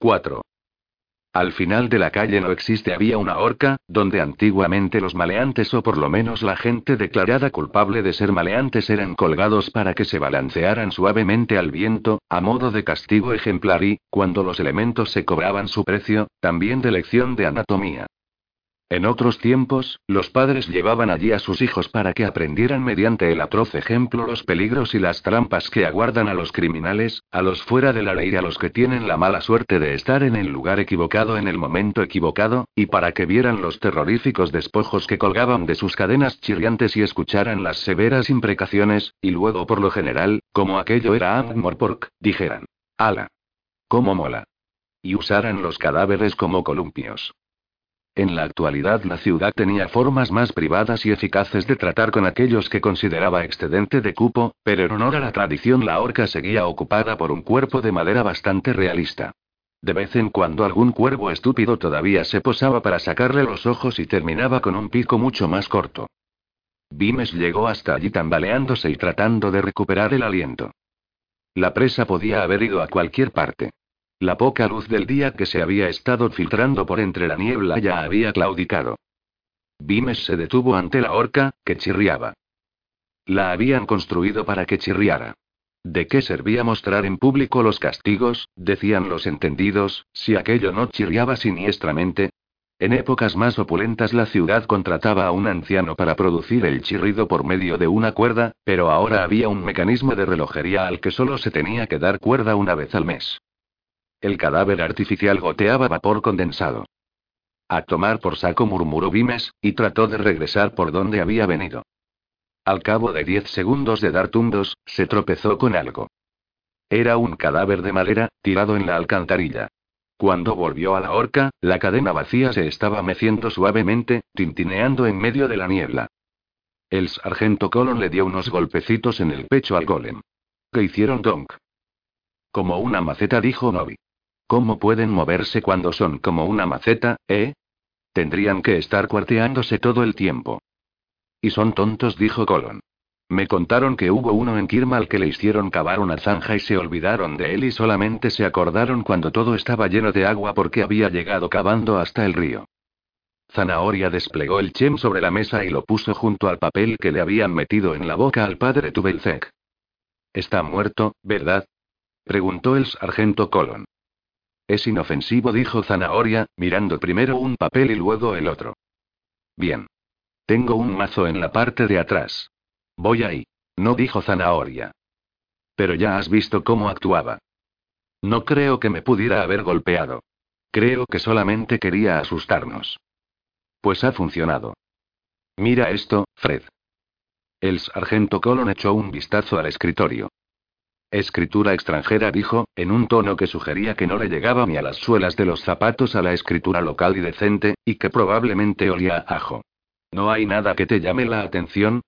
4. Al final de la calle no existe había una horca, donde antiguamente los maleantes o por lo menos la gente declarada culpable de ser maleantes eran colgados para que se balancearan suavemente al viento, a modo de castigo ejemplar y, cuando los elementos se cobraban su precio, también de lección de anatomía. En otros tiempos, los padres llevaban allí a sus hijos para que aprendieran mediante el atroz ejemplo los peligros y las trampas que aguardan a los criminales, a los fuera de la ley y a los que tienen la mala suerte de estar en el lugar equivocado en el momento equivocado, y para que vieran los terroríficos despojos que colgaban de sus cadenas chirriantes y escucharan las severas imprecaciones, y luego por lo general, como aquello era Morpork, dijeran, ala. ¿Cómo mola? Y usaran los cadáveres como columpios. En la actualidad la ciudad tenía formas más privadas y eficaces de tratar con aquellos que consideraba excedente de cupo, pero en honor a la tradición la horca seguía ocupada por un cuerpo de madera bastante realista. De vez en cuando algún cuervo estúpido todavía se posaba para sacarle los ojos y terminaba con un pico mucho más corto. Vimes llegó hasta allí tambaleándose y tratando de recuperar el aliento. La presa podía haber ido a cualquier parte. La poca luz del día que se había estado filtrando por entre la niebla ya había claudicado. Vimes se detuvo ante la horca, que chirriaba. La habían construido para que chirriara. ¿De qué servía mostrar en público los castigos, decían los entendidos, si aquello no chirriaba siniestramente? En épocas más opulentas la ciudad contrataba a un anciano para producir el chirrido por medio de una cuerda, pero ahora había un mecanismo de relojería al que solo se tenía que dar cuerda una vez al mes. El cadáver artificial goteaba vapor condensado. A tomar por saco murmuró Vimes, y trató de regresar por donde había venido. Al cabo de diez segundos de dar tundos, se tropezó con algo. Era un cadáver de madera, tirado en la alcantarilla. Cuando volvió a la horca, la cadena vacía se estaba meciendo suavemente, tintineando en medio de la niebla. El sargento Colon le dio unos golpecitos en el pecho al golem. ¿Qué hicieron Donk? Como una maceta, dijo Novi. ¿Cómo pueden moverse cuando son como una maceta, eh? Tendrían que estar cuarteándose todo el tiempo. Y son tontos, dijo Colon. Me contaron que hubo uno en Kirmal que le hicieron cavar una zanja y se olvidaron de él y solamente se acordaron cuando todo estaba lleno de agua porque había llegado cavando hasta el río. Zanahoria desplegó el chem sobre la mesa y lo puso junto al papel que le habían metido en la boca al padre Tubelzek. Está muerto, ¿verdad? preguntó el sargento Colon. Es inofensivo, dijo Zanahoria, mirando primero un papel y luego el otro. Bien. Tengo un mazo en la parte de atrás. Voy ahí. No dijo Zanahoria. Pero ya has visto cómo actuaba. No creo que me pudiera haber golpeado. Creo que solamente quería asustarnos. Pues ha funcionado. Mira esto, Fred. El sargento Colon echó un vistazo al escritorio. Escritura extranjera dijo, en un tono que sugería que no le llegaba ni a las suelas de los zapatos a la escritura local y decente, y que probablemente olía a ajo. ¿No hay nada que te llame la atención?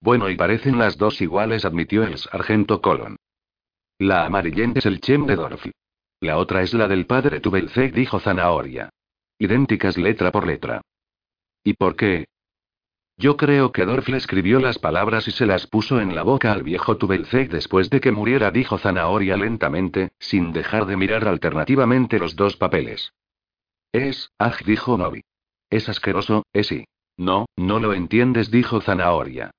Bueno, y parecen las dos iguales, admitió el sargento Colon. La amarillenta es el Chem de Dorothy. La otra es la del padre Tubelzek, dijo Zanahoria. Idénticas letra por letra. ¿Y por qué? Yo creo que Dorf le escribió las palabras y se las puso en la boca al viejo Tubelzek después de que muriera, dijo Zanahoria lentamente, sin dejar de mirar alternativamente los dos papeles. Es, ah, dijo Novi. Es asqueroso, es sí. No, no lo entiendes, dijo Zanahoria.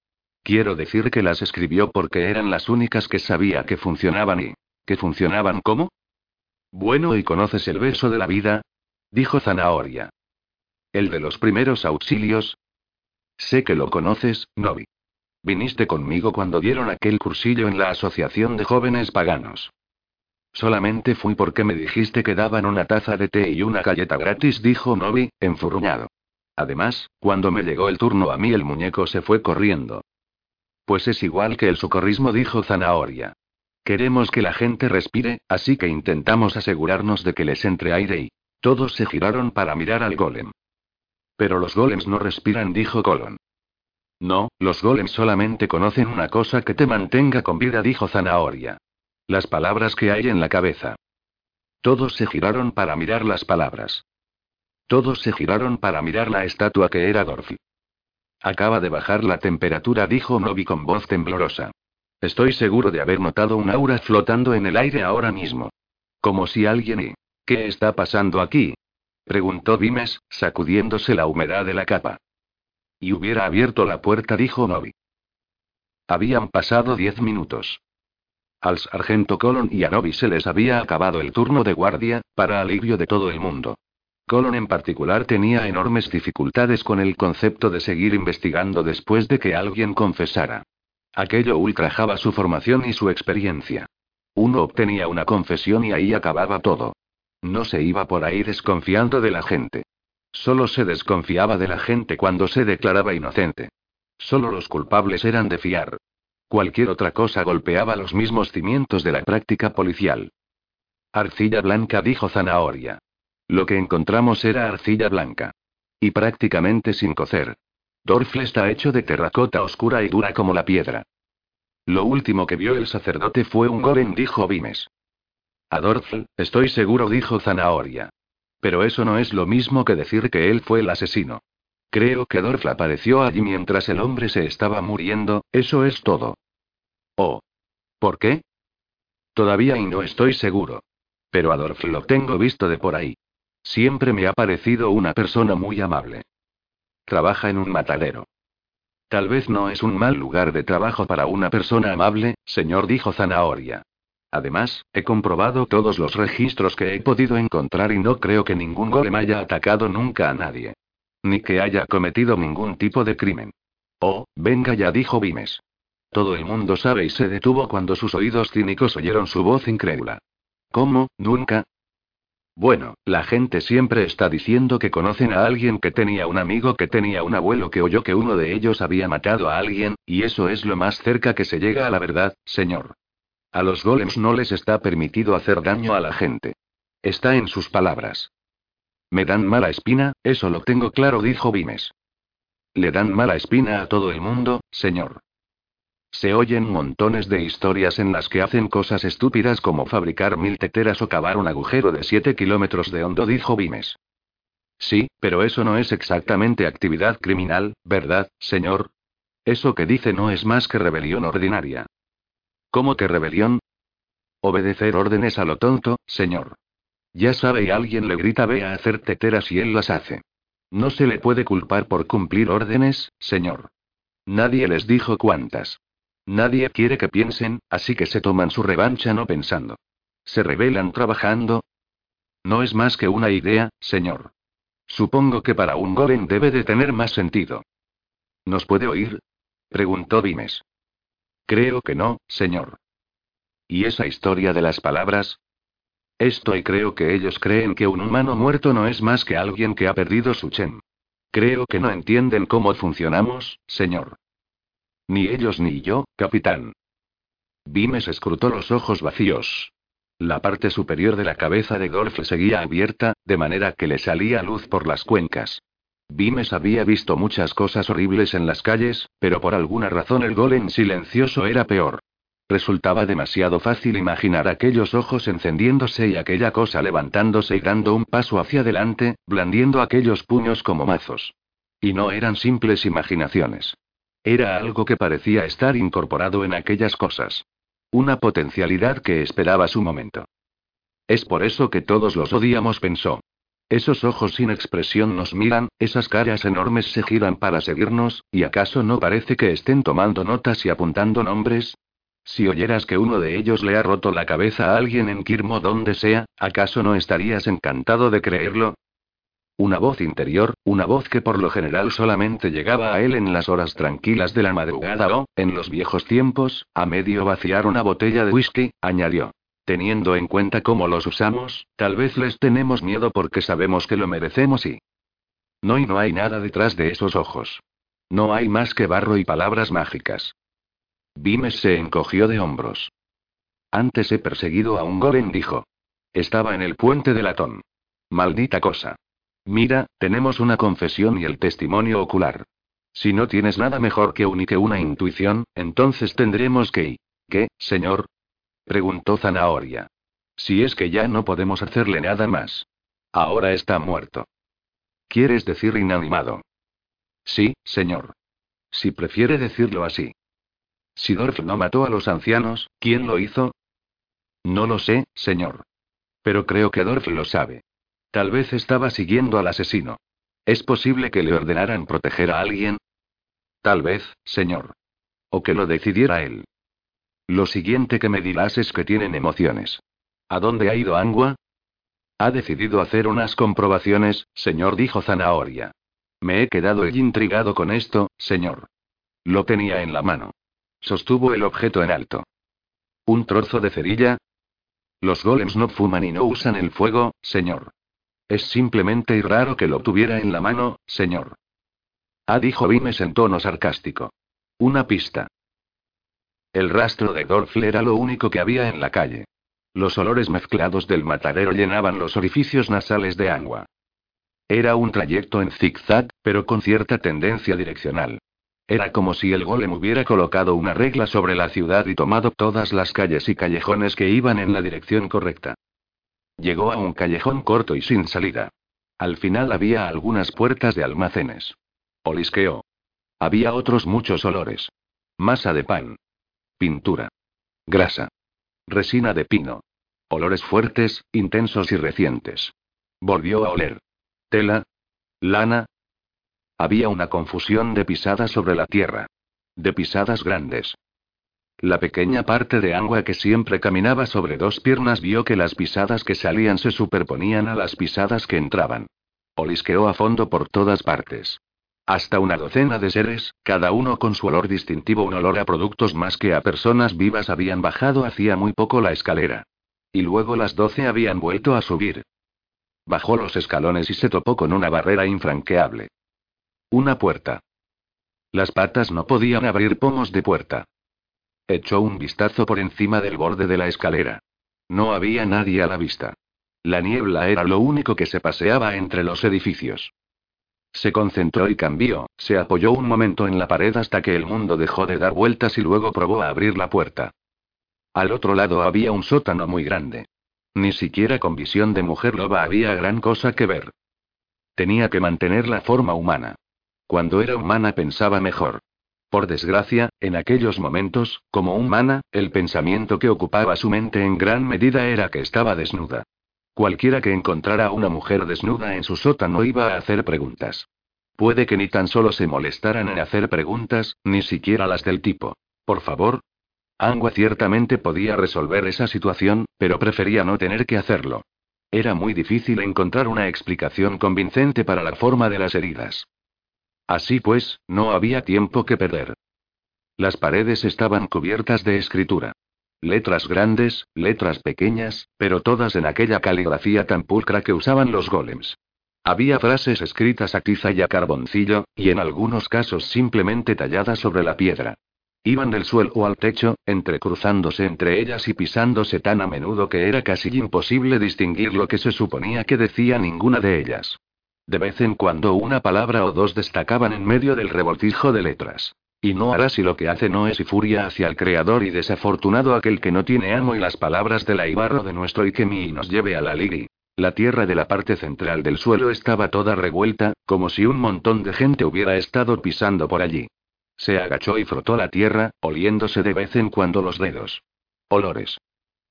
Quiero decir que las escribió porque eran las únicas que sabía que funcionaban y. ¿Que funcionaban cómo? Bueno, ¿y conoces el beso de la vida? Dijo Zanahoria. ¿El de los primeros auxilios? Sé que lo conoces, Novi. Viniste conmigo cuando dieron aquel cursillo en la Asociación de Jóvenes Paganos. Solamente fui porque me dijiste que daban una taza de té y una galleta gratis, dijo Novi, enfurruñado. Además, cuando me llegó el turno a mí el muñeco se fue corriendo. Pues es igual que el socorrismo, dijo Zanahoria. Queremos que la gente respire, así que intentamos asegurarnos de que les entre aire y... Todos se giraron para mirar al golem. Pero los golems no respiran, dijo Colon. No, los golems solamente conocen una cosa que te mantenga con vida, dijo Zanahoria. Las palabras que hay en la cabeza. Todos se giraron para mirar las palabras. Todos se giraron para mirar la estatua que era Dorothy. Acaba de bajar la temperatura, dijo Novi con voz temblorosa. Estoy seguro de haber notado un aura flotando en el aire ahora mismo. Como si alguien y... ¿Qué está pasando aquí? Preguntó Vimes, sacudiéndose la humedad de la capa. Y hubiera abierto la puerta, dijo Novi. Habían pasado diez minutos. Al sargento Colon y a Novi se les había acabado el turno de guardia, para alivio de todo el mundo. Colon en particular tenía enormes dificultades con el concepto de seguir investigando después de que alguien confesara. Aquello ultrajaba su formación y su experiencia. Uno obtenía una confesión y ahí acababa todo. No se iba por ahí desconfiando de la gente. Solo se desconfiaba de la gente cuando se declaraba inocente. Solo los culpables eran de fiar. Cualquier otra cosa golpeaba los mismos cimientos de la práctica policial. Arcilla blanca, dijo Zanahoria. Lo que encontramos era arcilla blanca. Y prácticamente sin cocer. Dorfle está hecho de terracota oscura y dura como la piedra. Lo último que vio el sacerdote fue un golem, dijo Vimes. A Dorfle, estoy seguro, dijo Zanahoria. Pero eso no es lo mismo que decir que él fue el asesino. Creo que Dorfle apareció allí mientras el hombre se estaba muriendo, eso es todo. Oh. ¿Por qué? Todavía y no estoy seguro. Pero a Dorfle lo tengo visto de por ahí. Siempre me ha parecido una persona muy amable. Trabaja en un matadero. Tal vez no es un mal lugar de trabajo para una persona amable, señor, dijo Zanahoria. Además, he comprobado todos los registros que he podido encontrar y no creo que ningún golem haya atacado nunca a nadie. Ni que haya cometido ningún tipo de crimen. Oh, venga ya, dijo Vimes. Todo el mundo sabe y se detuvo cuando sus oídos cínicos oyeron su voz incrédula. ¿Cómo, nunca? Bueno, la gente siempre está diciendo que conocen a alguien que tenía un amigo que tenía un abuelo que oyó que uno de ellos había matado a alguien, y eso es lo más cerca que se llega a la verdad, señor. A los golems no les está permitido hacer daño a la gente. Está en sus palabras. Me dan mala espina, eso lo tengo claro, dijo Vimes. Le dan mala espina a todo el mundo, señor. Se oyen montones de historias en las que hacen cosas estúpidas como fabricar mil teteras o cavar un agujero de 7 kilómetros de hondo, dijo Vimes. Sí, pero eso no es exactamente actividad criminal, ¿verdad, señor? Eso que dice no es más que rebelión ordinaria. ¿Cómo que rebelión? Obedecer órdenes a lo tonto, señor. Ya sabe alguien le grita ve a hacer teteras y él las hace. No se le puede culpar por cumplir órdenes, señor. Nadie les dijo cuántas. Nadie quiere que piensen, así que se toman su revancha no pensando. ¿Se rebelan trabajando? No es más que una idea, señor. Supongo que para un golem debe de tener más sentido. ¿Nos puede oír? preguntó Vimes. Creo que no, señor. ¿Y esa historia de las palabras? Esto y creo que ellos creen que un humano muerto no es más que alguien que ha perdido su chen. Creo que no entienden cómo funcionamos, señor. Ni ellos ni yo, capitán. Vimes escrutó los ojos vacíos. La parte superior de la cabeza de Golf seguía abierta, de manera que le salía luz por las cuencas. Vimes había visto muchas cosas horribles en las calles, pero por alguna razón el golem silencioso era peor. Resultaba demasiado fácil imaginar aquellos ojos encendiéndose y aquella cosa levantándose y dando un paso hacia adelante, blandiendo aquellos puños como mazos. Y no eran simples imaginaciones. Era algo que parecía estar incorporado en aquellas cosas. Una potencialidad que esperaba su momento. Es por eso que todos los odiamos, pensó. Esos ojos sin expresión nos miran, esas caras enormes se giran para seguirnos, ¿y acaso no parece que estén tomando notas y apuntando nombres? Si oyeras que uno de ellos le ha roto la cabeza a alguien en Kirmo donde sea, ¿acaso no estarías encantado de creerlo? Una voz interior, una voz que por lo general solamente llegaba a él en las horas tranquilas de la madrugada o, en los viejos tiempos, a medio vaciar una botella de whisky, añadió. Teniendo en cuenta cómo los usamos, tal vez les tenemos miedo porque sabemos que lo merecemos y... No y no hay nada detrás de esos ojos. No hay más que barro y palabras mágicas. Vimes se encogió de hombros. Antes he perseguido a un golem, dijo. Estaba en el puente de latón. Maldita cosa. Mira, tenemos una confesión y el testimonio ocular. Si no tienes nada mejor que un y que una intuición, entonces tendremos que. ¿Qué, señor? Preguntó Zanahoria. Si es que ya no podemos hacerle nada más. Ahora está muerto. ¿Quieres decir inanimado? Sí, señor. Si prefiere decirlo así. Si Dorf no mató a los ancianos, ¿quién lo hizo? No lo sé, señor. Pero creo que Dorf lo sabe. Tal vez estaba siguiendo al asesino. ¿Es posible que le ordenaran proteger a alguien? Tal vez, señor. O que lo decidiera él. Lo siguiente que me dirás es que tienen emociones. ¿A dónde ha ido Angua? Ha decidido hacer unas comprobaciones, señor, dijo Zanahoria. Me he quedado intrigado con esto, señor. Lo tenía en la mano. Sostuvo el objeto en alto. ¿Un trozo de cerilla? Los golems no fuman y no usan el fuego, señor. Es simplemente raro que lo tuviera en la mano, señor. Ah, dijo Vimes en tono sarcástico. Una pista. El rastro de Dorfle era lo único que había en la calle. Los olores mezclados del matadero llenaban los orificios nasales de agua. Era un trayecto en zigzag, pero con cierta tendencia direccional. Era como si el golem hubiera colocado una regla sobre la ciudad y tomado todas las calles y callejones que iban en la dirección correcta. Llegó a un callejón corto y sin salida. Al final había algunas puertas de almacenes. Olisqueó. Había otros muchos olores. Masa de pan. Pintura. Grasa. Resina de pino. Olores fuertes, intensos y recientes. Volvió a oler. Tela. Lana. Había una confusión de pisadas sobre la tierra. De pisadas grandes. La pequeña parte de agua que siempre caminaba sobre dos piernas vio que las pisadas que salían se superponían a las pisadas que entraban. Olisqueó a fondo por todas partes. Hasta una docena de seres, cada uno con su olor distintivo, un olor a productos más que a personas vivas, habían bajado hacía muy poco la escalera. Y luego las doce habían vuelto a subir. Bajó los escalones y se topó con una barrera infranqueable. Una puerta. Las patas no podían abrir pomos de puerta. Echó un vistazo por encima del borde de la escalera. No había nadie a la vista. La niebla era lo único que se paseaba entre los edificios. Se concentró y cambió, se apoyó un momento en la pared hasta que el mundo dejó de dar vueltas y luego probó a abrir la puerta. Al otro lado había un sótano muy grande. Ni siquiera con visión de mujer loba había gran cosa que ver. Tenía que mantener la forma humana. Cuando era humana pensaba mejor. Por desgracia, en aquellos momentos, como humana, el pensamiento que ocupaba su mente en gran medida era que estaba desnuda. Cualquiera que encontrara a una mujer desnuda en su sótano iba a hacer preguntas. Puede que ni tan solo se molestaran en hacer preguntas, ni siquiera las del tipo. Por favor. Angua ciertamente podía resolver esa situación, pero prefería no tener que hacerlo. Era muy difícil encontrar una explicación convincente para la forma de las heridas. Así pues, no había tiempo que perder. Las paredes estaban cubiertas de escritura. Letras grandes, letras pequeñas, pero todas en aquella caligrafía tan pulcra que usaban los golems. Había frases escritas a tiza y a carboncillo, y en algunos casos simplemente talladas sobre la piedra. Iban del suelo al techo, entrecruzándose entre ellas y pisándose tan a menudo que era casi imposible distinguir lo que se suponía que decía ninguna de ellas. De vez en cuando una palabra o dos destacaban en medio del revoltijo de letras. Y no hará si lo que hace no es y furia hacia el Creador y desafortunado aquel que no tiene amo y las palabras de la Ibarro de nuestro Ikemi y nos lleve a la Liri. La tierra de la parte central del suelo estaba toda revuelta, como si un montón de gente hubiera estado pisando por allí. Se agachó y frotó la tierra, oliéndose de vez en cuando los dedos. Olores.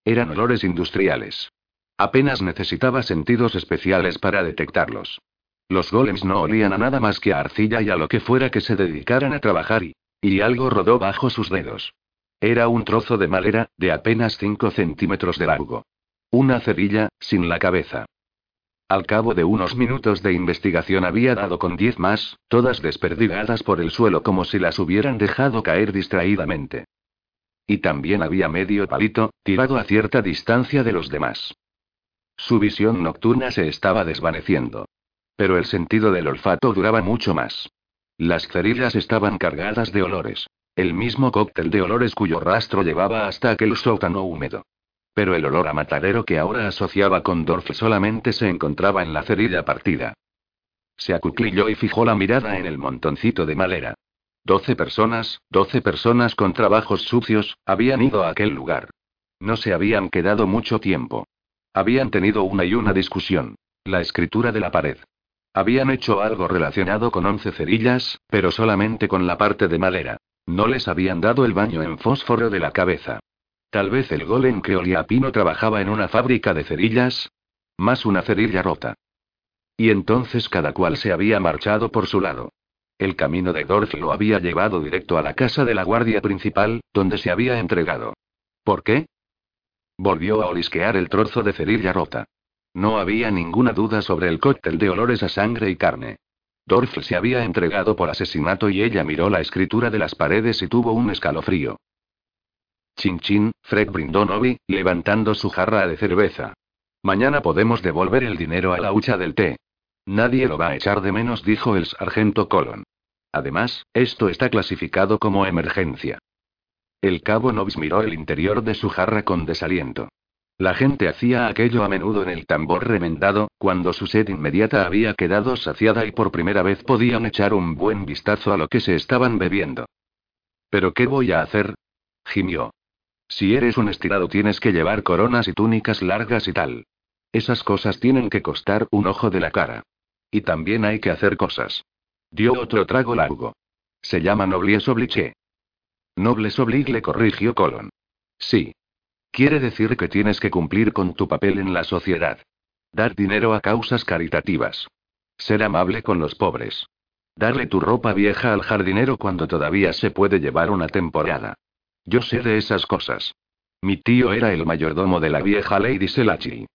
Eran olores industriales. Apenas necesitaba sentidos especiales para detectarlos. Los golems no olían a nada más que a arcilla y a lo que fuera que se dedicaran a trabajar y, y algo rodó bajo sus dedos. Era un trozo de madera, de apenas 5 centímetros de largo. Una cerilla, sin la cabeza. Al cabo de unos minutos de investigación había dado con diez más, todas desperdigadas por el suelo como si las hubieran dejado caer distraídamente. Y también había medio palito, tirado a cierta distancia de los demás. Su visión nocturna se estaba desvaneciendo. Pero el sentido del olfato duraba mucho más. Las cerillas estaban cargadas de olores. El mismo cóctel de olores cuyo rastro llevaba hasta aquel sótano húmedo. Pero el olor a matadero que ahora asociaba con Dorf solamente se encontraba en la cerilla partida. Se acuclilló y fijó la mirada en el montoncito de madera. Doce personas, doce personas con trabajos sucios, habían ido a aquel lugar. No se habían quedado mucho tiempo. Habían tenido una y una discusión. La escritura de la pared. Habían hecho algo relacionado con once cerillas, pero solamente con la parte de madera. No les habían dado el baño en fósforo de la cabeza. Tal vez el golem que olía pino trabajaba en una fábrica de cerillas. Más una cerilla rota. Y entonces cada cual se había marchado por su lado. El camino de Dorf lo había llevado directo a la casa de la guardia principal, donde se había entregado. ¿Por qué? Volvió a olisquear el trozo de cerilla rota. No había ninguna duda sobre el cóctel de olores a sangre y carne. Dorf se había entregado por asesinato y ella miró la escritura de las paredes y tuvo un escalofrío. Chin chin, Fred brindó Novi, levantando su jarra de cerveza. Mañana podemos devolver el dinero a la hucha del té. Nadie lo va a echar de menos, dijo el sargento Colon. Además, esto está clasificado como emergencia. El cabo Novis miró el interior de su jarra con desaliento. La gente hacía aquello a menudo en el tambor remendado, cuando su sed inmediata había quedado saciada y por primera vez podían echar un buen vistazo a lo que se estaban bebiendo. ¿Pero qué voy a hacer? gimió. Si eres un estirado tienes que llevar coronas y túnicas largas y tal. Esas cosas tienen que costar un ojo de la cara. Y también hay que hacer cosas. Dio otro trago largo. Se llama noblesse oblige. Nobles oblige le corrigió Colon. Sí. Quiere decir que tienes que cumplir con tu papel en la sociedad. Dar dinero a causas caritativas. Ser amable con los pobres. Darle tu ropa vieja al jardinero cuando todavía se puede llevar una temporada. Yo sé de esas cosas. Mi tío era el mayordomo de la vieja Lady Selachi.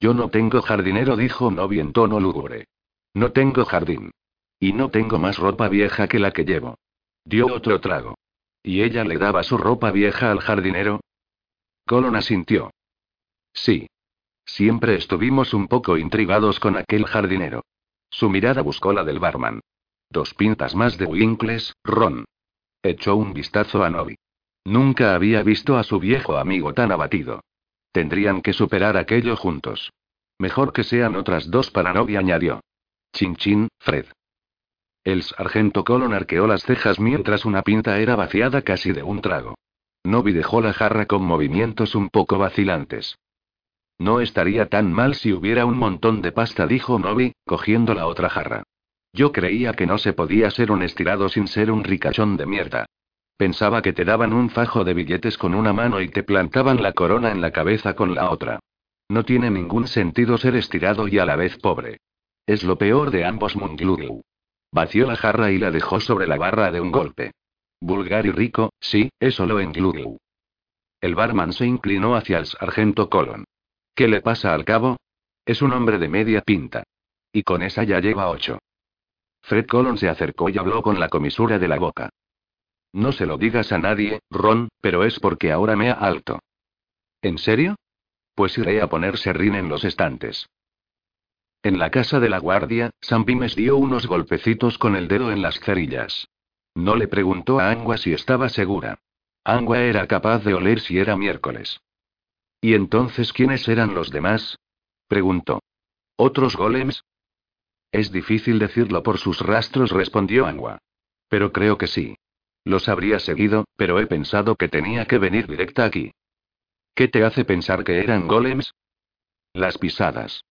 Yo no tengo jardinero, dijo Novi en tono lúgubre. No tengo jardín. Y no tengo más ropa vieja que la que llevo. Dio otro trago. ¿Y ella le daba su ropa vieja al jardinero? Colon asintió. Sí. Siempre estuvimos un poco intrigados con aquel jardinero. Su mirada buscó la del barman. Dos pintas más de Winkles, Ron. Echó un vistazo a Novi. Nunca había visto a su viejo amigo tan abatido. Tendrían que superar aquello juntos. Mejor que sean otras dos para novia, añadió. Chin chin, Fred. El sargento Colon arqueó las cejas mientras una pinta era vaciada casi de un trago. Novi dejó la jarra con movimientos un poco vacilantes. No estaría tan mal si hubiera un montón de pasta, dijo Novi, cogiendo la otra jarra. Yo creía que no se podía ser un estirado sin ser un ricachón de mierda. Pensaba que te daban un fajo de billetes con una mano y te plantaban la corona en la cabeza con la otra. No tiene ningún sentido ser estirado y a la vez pobre. Es lo peor de ambos mundos. Vació la jarra y la dejó sobre la barra de un golpe. Vulgar y rico, sí, eso lo englugu. El barman se inclinó hacia el sargento Colon. ¿Qué le pasa al cabo? Es un hombre de media pinta. Y con esa ya lleva ocho. Fred Colon se acercó y habló con la comisura de la boca. No se lo digas a nadie, Ron, pero es porque ahora me ha alto. ¿En serio? Pues iré a poner serrín en los estantes. En la casa de la guardia, Sam Bimes dio unos golpecitos con el dedo en las cerillas. No le preguntó a Angua si estaba segura. Angua era capaz de oler si era miércoles. ¿Y entonces quiénes eran los demás? preguntó. ¿Otros golems? Es difícil decirlo por sus rastros, respondió Angua. Pero creo que sí. Los habría seguido, pero he pensado que tenía que venir directa aquí. ¿Qué te hace pensar que eran golems? Las pisadas.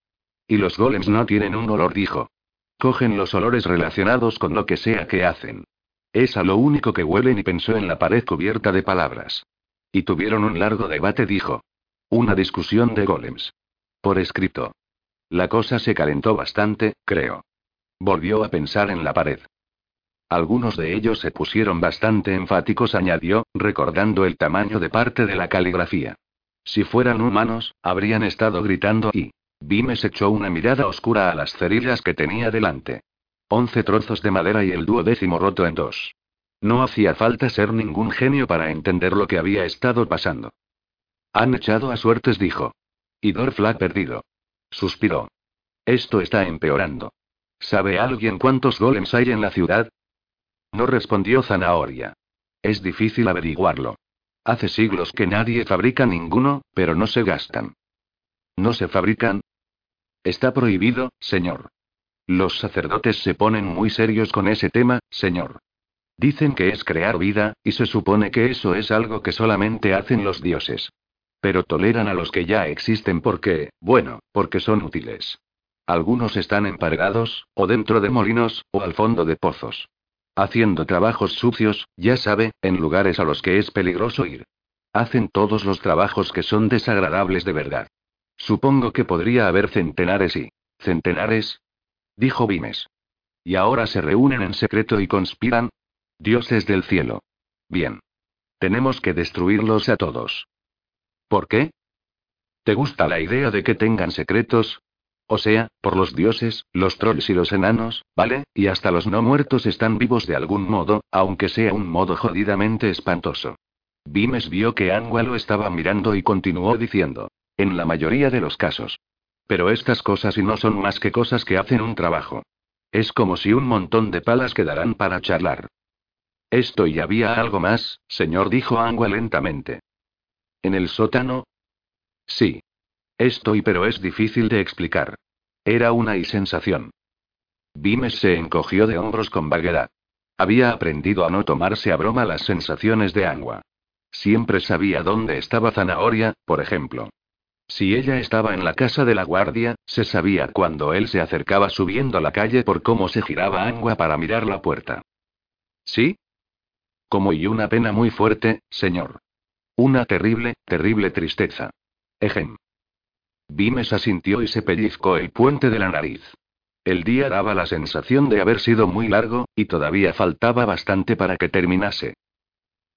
Y los golems no tienen un olor, dijo. Cogen los olores relacionados con lo que sea que hacen. Es a lo único que huelen y pensó en la pared cubierta de palabras. Y tuvieron un largo debate, dijo. Una discusión de golems. Por escrito. La cosa se calentó bastante, creo. Volvió a pensar en la pared. Algunos de ellos se pusieron bastante enfáticos, añadió, recordando el tamaño de parte de la caligrafía. Si fueran humanos, habrían estado gritando y. Vimes echó una mirada oscura a las cerillas que tenía delante. Once trozos de madera y el duodécimo roto en dos. No hacía falta ser ningún genio para entender lo que había estado pasando. Han echado a suertes, dijo. Y Dorfla perdido. Suspiró. Esto está empeorando. ¿Sabe alguien cuántos golems hay en la ciudad? No respondió Zanahoria. Es difícil averiguarlo. Hace siglos que nadie fabrica ninguno, pero no se gastan. ¿No se fabrican? Está prohibido, señor. Los sacerdotes se ponen muy serios con ese tema, señor. Dicen que es crear vida, y se supone que eso es algo que solamente hacen los dioses. Pero toleran a los que ya existen porque, bueno, porque son útiles. Algunos están empargados, o dentro de molinos, o al fondo de pozos. Haciendo trabajos sucios, ya sabe, en lugares a los que es peligroso ir. Hacen todos los trabajos que son desagradables de verdad. Supongo que podría haber centenares y... ¿Centenares? Dijo Vimes. ¿Y ahora se reúnen en secreto y conspiran? Dioses del cielo. Bien. Tenemos que destruirlos a todos. ¿Por qué? ¿Te gusta la idea de que tengan secretos? O sea, por los dioses, los trolls y los enanos, ¿vale? Y hasta los no muertos están vivos de algún modo, aunque sea un modo jodidamente espantoso. Vimes vio que Angua lo estaba mirando y continuó diciendo. En la mayoría de los casos. Pero estas cosas y no son más que cosas que hacen un trabajo. Es como si un montón de palas quedaran para charlar. Esto y había algo más, señor, dijo Angua lentamente. ¿En el sótano? Sí. Estoy, pero es difícil de explicar. Era una y sensación. Vimes se encogió de hombros con vaguedad. Había aprendido a no tomarse a broma las sensaciones de Angua. Siempre sabía dónde estaba Zanahoria, por ejemplo. Si ella estaba en la casa de la guardia, se sabía cuando él se acercaba subiendo la calle por cómo se giraba Angua para mirar la puerta. ¿Sí? Como y una pena muy fuerte, señor. Una terrible, terrible tristeza. Ejem. Vimes asintió y se pellizcó el puente de la nariz. El día daba la sensación de haber sido muy largo, y todavía faltaba bastante para que terminase.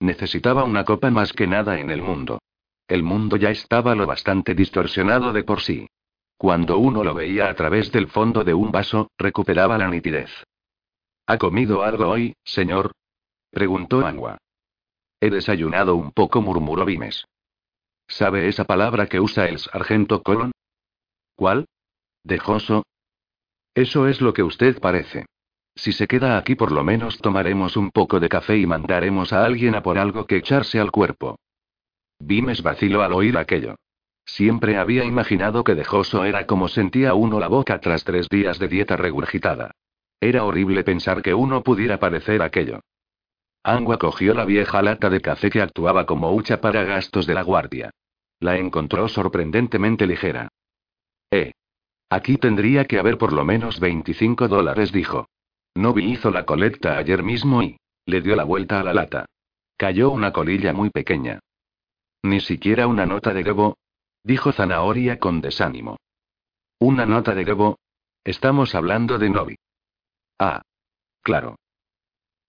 Necesitaba una copa más que nada en el mundo. El mundo ya estaba lo bastante distorsionado de por sí. Cuando uno lo veía a través del fondo de un vaso, recuperaba la nitidez. ¿Ha comido algo hoy, señor? preguntó Angua. He desayunado un poco, murmuró Vimes. ¿Sabe esa palabra que usa el sargento Colon? ¿Cuál? ¿Dejoso? Eso es lo que usted parece. Si se queda aquí por lo menos tomaremos un poco de café y mandaremos a alguien a por algo que echarse al cuerpo. Vimes vaciló al oír aquello. Siempre había imaginado que dejoso era como sentía uno la boca tras tres días de dieta regurgitada. Era horrible pensar que uno pudiera parecer aquello. Angua cogió la vieja lata de café que actuaba como hucha para gastos de la guardia. La encontró sorprendentemente ligera. Eh. Aquí tendría que haber por lo menos 25 dólares, dijo. Novi hizo la colecta ayer mismo y... Le dio la vuelta a la lata. Cayó una colilla muy pequeña. Ni siquiera una nota de Gebo. Dijo Zanahoria con desánimo. ¿Una nota de Gebo? Estamos hablando de Novi. Ah. Claro.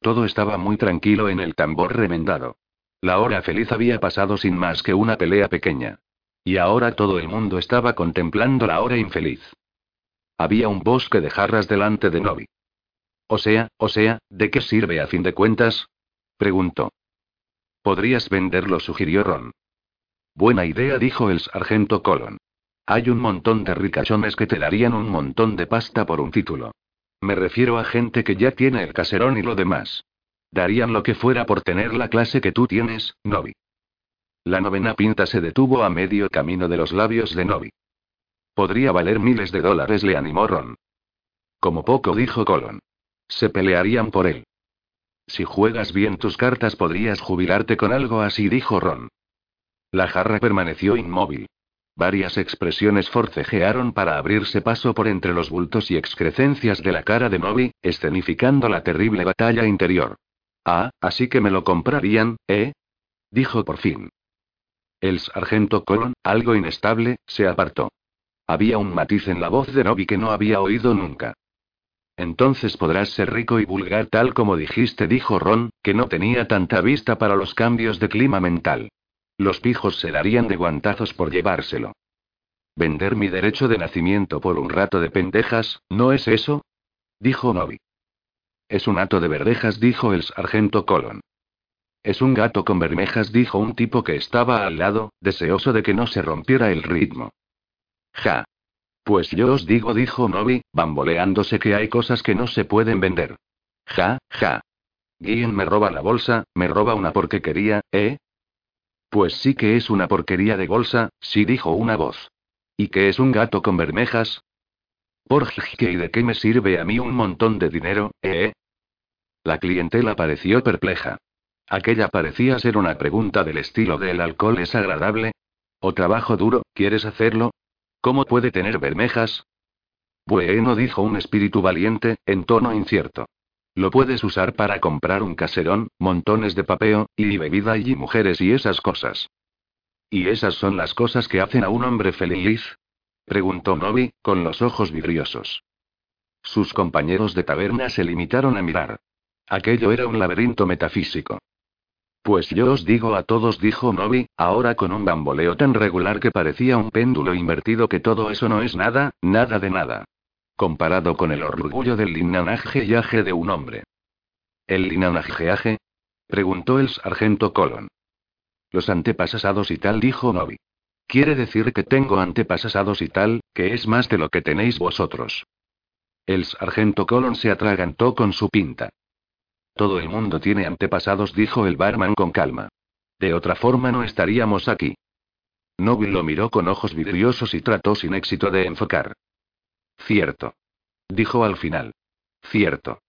Todo estaba muy tranquilo en el tambor remendado. La hora feliz había pasado sin más que una pelea pequeña. Y ahora todo el mundo estaba contemplando la hora infeliz. Había un bosque de jarras delante de Novi. O sea, o sea, ¿de qué sirve a fin de cuentas? preguntó. Podrías venderlo, sugirió Ron. Buena idea, dijo el sargento Colon. Hay un montón de ricachones que te darían un montón de pasta por un título. Me refiero a gente que ya tiene el caserón y lo demás. Darían lo que fuera por tener la clase que tú tienes, Novi. La novena pinta se detuvo a medio camino de los labios de Novi. Podría valer miles de dólares, le animó Ron. Como poco, dijo Colon. Se pelearían por él. Si juegas bien tus cartas podrías jubilarte con algo así, dijo Ron. La jarra permaneció inmóvil. Varias expresiones forcejearon para abrirse paso por entre los bultos y excrecencias de la cara de Novi, escenificando la terrible batalla interior. Ah, así que me lo comprarían, ¿eh? Dijo por fin. El sargento Colon, algo inestable, se apartó. Había un matiz en la voz de Novi que no había oído nunca. Entonces podrás ser rico y vulgar tal como dijiste, dijo Ron, que no tenía tanta vista para los cambios de clima mental. Los pijos se darían de guantazos por llevárselo. Vender mi derecho de nacimiento por un rato de pendejas, ¿no es eso? Dijo Novi. Es un hato de verdejas, dijo el sargento Colon. Es un gato con bermejas, dijo un tipo que estaba al lado, deseoso de que no se rompiera el ritmo. Ja. Pues yo os digo, dijo Novi, bamboleándose que hay cosas que no se pueden vender. Ja, ja. Guien me roba la bolsa, me roba una porquería, ¿eh? Pues sí que es una porquería de bolsa, sí dijo una voz. ¿Y qué es un gato con bermejas? ¿Por qué y de qué me sirve a mí un montón de dinero, eh? La clientela pareció perpleja. Aquella parecía ser una pregunta del estilo del alcohol es agradable. ¿O trabajo duro, quieres hacerlo? ¿Cómo puede tener bermejas? Bueno, dijo un espíritu valiente, en tono incierto. Lo puedes usar para comprar un caserón, montones de papeo, y bebida y mujeres y esas cosas. ¿Y esas son las cosas que hacen a un hombre feliz? preguntó Novi, con los ojos vidriosos. Sus compañeros de taberna se limitaron a mirar. Aquello era un laberinto metafísico. Pues yo os digo a todos, dijo Novi, ahora con un bamboleo tan regular que parecía un péndulo invertido que todo eso no es nada, nada de nada comparado con el orgullo del linaje de un hombre. ¿El linaje? preguntó el sargento Colon. Los antepasados y tal, dijo Novi. Quiere decir que tengo antepasados y tal, que es más de lo que tenéis vosotros. El sargento Colon se atragantó con su pinta. Todo el mundo tiene antepasados, dijo el barman con calma. De otra forma no estaríamos aquí. Novi lo miró con ojos vidriosos y trató sin éxito de enfocar. Cierto. Dijo al final. Cierto.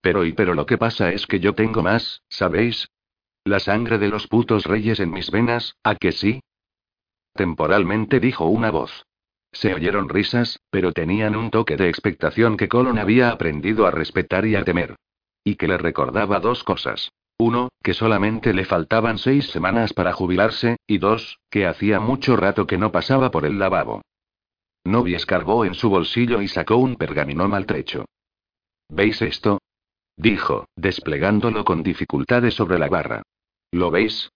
Pero y pero lo que pasa es que yo tengo más, ¿sabéis? La sangre de los putos reyes en mis venas, ¿a que sí? Temporalmente dijo una voz. Se oyeron risas, pero tenían un toque de expectación que Colon había aprendido a respetar y a temer. Y que le recordaba dos cosas. Uno, que solamente le faltaban seis semanas para jubilarse, y dos, que hacía mucho rato que no pasaba por el lavabo. Novi escarbó en su bolsillo y sacó un pergamino maltrecho. ¿Veis esto? dijo, desplegándolo con dificultades sobre la barra. ¿Lo veis?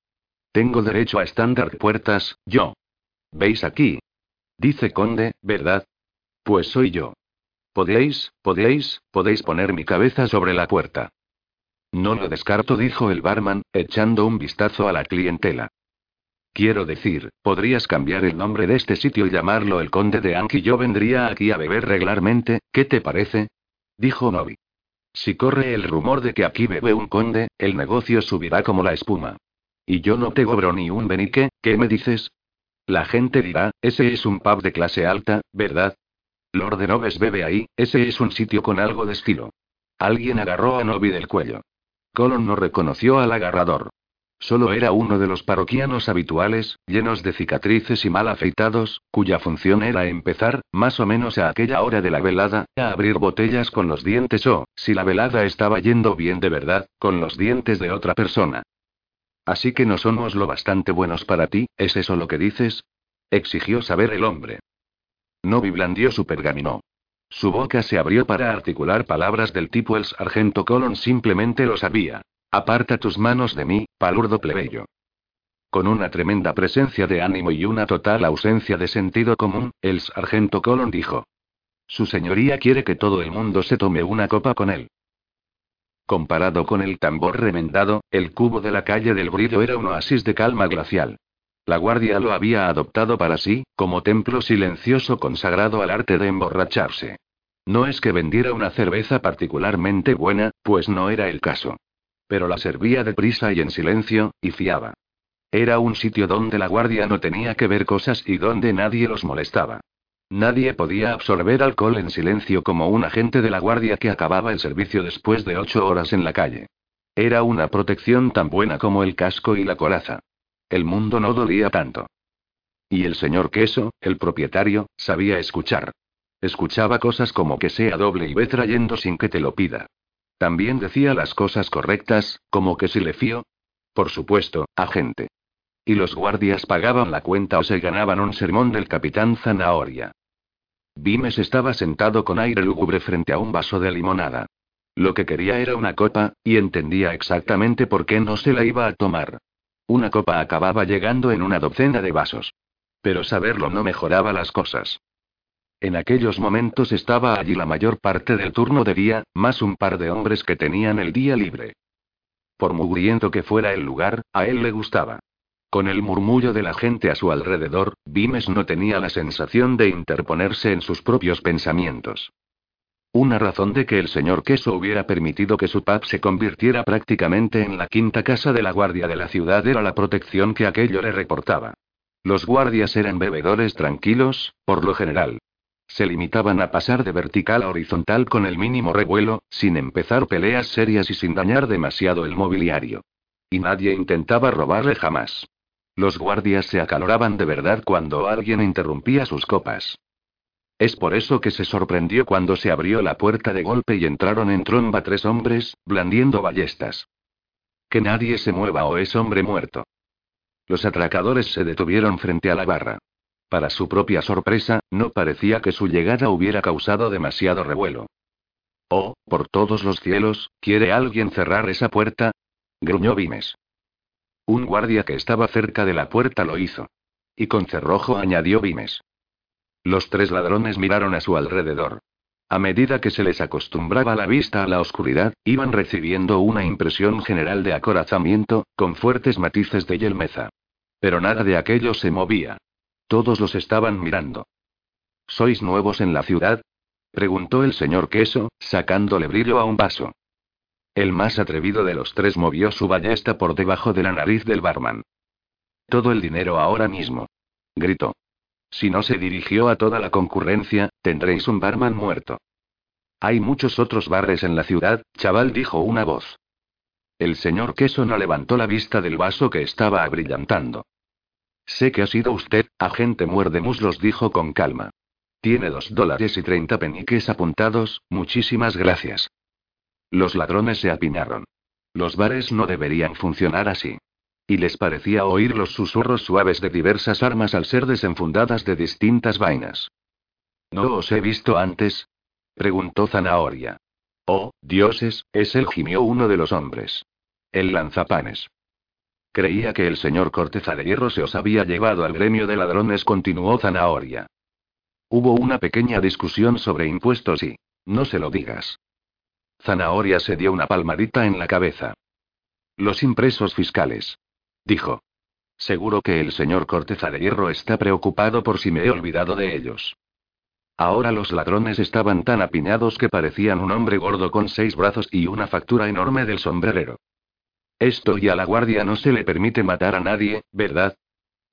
Tengo derecho a estándar puertas, yo. ¿Veis aquí? Dice Conde, ¿verdad? Pues soy yo. Podéis, podéis, podéis poner mi cabeza sobre la puerta. No lo descarto, dijo el barman, echando un vistazo a la clientela. Quiero decir, podrías cambiar el nombre de este sitio y llamarlo el Conde de Anki. Yo vendría aquí a beber regularmente, ¿qué te parece? Dijo Novi. Si corre el rumor de que aquí bebe un conde, el negocio subirá como la espuma. Y yo no te cobro ni un benique, ¿qué me dices? La gente dirá, ese es un pub de clase alta, ¿verdad? Lord de Noves bebe ahí, ese es un sitio con algo de estilo. Alguien agarró a Novi del cuello. Colon no reconoció al agarrador. Solo era uno de los parroquianos habituales, llenos de cicatrices y mal afeitados, cuya función era empezar, más o menos a aquella hora de la velada, a abrir botellas con los dientes o, si la velada estaba yendo bien de verdad, con los dientes de otra persona. Así que no somos lo bastante buenos para ti, ¿es eso lo que dices? exigió saber el hombre. No blandió su pergamino. Su boca se abrió para articular palabras del tipo el sargento Colon simplemente lo sabía. Aparta tus manos de mí, palurdo plebeyo. Con una tremenda presencia de ánimo y una total ausencia de sentido común, el sargento Colon dijo. Su señoría quiere que todo el mundo se tome una copa con él. Comparado con el tambor remendado, el cubo de la calle del brillo era un oasis de calma glacial. La guardia lo había adoptado para sí, como templo silencioso consagrado al arte de emborracharse. No es que vendiera una cerveza particularmente buena, pues no era el caso. Pero la servía deprisa y en silencio, y fiaba. Era un sitio donde la guardia no tenía que ver cosas y donde nadie los molestaba. Nadie podía absorber alcohol en silencio como un agente de la guardia que acababa el servicio después de ocho horas en la calle. Era una protección tan buena como el casco y la coraza. El mundo no dolía tanto. Y el señor Queso, el propietario, sabía escuchar. Escuchaba cosas como que sea doble y ve trayendo sin que te lo pida. También decía las cosas correctas, como que si le fío. Por supuesto, agente. Y los guardias pagaban la cuenta o se ganaban un sermón del capitán Zanahoria. Vimes estaba sentado con aire lúgubre frente a un vaso de limonada. Lo que quería era una copa, y entendía exactamente por qué no se la iba a tomar. Una copa acababa llegando en una docena de vasos. Pero saberlo no mejoraba las cosas. En aquellos momentos estaba allí la mayor parte del turno de día, más un par de hombres que tenían el día libre. Por mugriento que fuera el lugar, a él le gustaba. Con el murmullo de la gente a su alrededor, Vimes no tenía la sensación de interponerse en sus propios pensamientos. Una razón de que el señor Queso hubiera permitido que su pub se convirtiera prácticamente en la quinta casa de la guardia de la ciudad era la protección que aquello le reportaba. Los guardias eran bebedores tranquilos, por lo general. Se limitaban a pasar de vertical a horizontal con el mínimo revuelo, sin empezar peleas serias y sin dañar demasiado el mobiliario. Y nadie intentaba robarle jamás. Los guardias se acaloraban de verdad cuando alguien interrumpía sus copas. Es por eso que se sorprendió cuando se abrió la puerta de golpe y entraron en tromba tres hombres, blandiendo ballestas. Que nadie se mueva o es hombre muerto. Los atracadores se detuvieron frente a la barra. Para su propia sorpresa, no parecía que su llegada hubiera causado demasiado revuelo. Oh, por todos los cielos, ¿quiere alguien cerrar esa puerta? gruñó Vimes. Un guardia que estaba cerca de la puerta lo hizo. Y con cerrojo añadió Vimes. Los tres ladrones miraron a su alrededor. A medida que se les acostumbraba la vista a la oscuridad, iban recibiendo una impresión general de acorazamiento, con fuertes matices de yelmeza. Pero nada de aquello se movía. Todos los estaban mirando. ¿Sois nuevos en la ciudad? preguntó el señor Queso, sacándole brillo a un vaso. El más atrevido de los tres movió su ballesta por debajo de la nariz del barman. Todo el dinero ahora mismo. Gritó. Si no se dirigió a toda la concurrencia, tendréis un barman muerto. Hay muchos otros bares en la ciudad, chaval, dijo una voz. El señor Queso no levantó la vista del vaso que estaba abrillantando. Sé que ha sido usted, agente muerde muslos, dijo con calma. Tiene dos dólares y treinta peniques apuntados, muchísimas gracias. Los ladrones se apiñaron. Los bares no deberían funcionar así. Y les parecía oír los susurros suaves de diversas armas al ser desenfundadas de distintas vainas. ¿No os he visto antes? preguntó Zanahoria. Oh, dioses, es él, gimió uno de los hombres. El lanzapanes. Creía que el señor Corteza de Hierro se os había llevado al gremio de ladrones, continuó Zanahoria. Hubo una pequeña discusión sobre impuestos y. No se lo digas. Zanahoria se dio una palmadita en la cabeza. Los impresos fiscales dijo. Seguro que el señor Corteza de Hierro está preocupado por si me he olvidado de ellos. Ahora los ladrones estaban tan apiñados que parecían un hombre gordo con seis brazos y una factura enorme del sombrerero. Esto y a la guardia no se le permite matar a nadie, ¿verdad?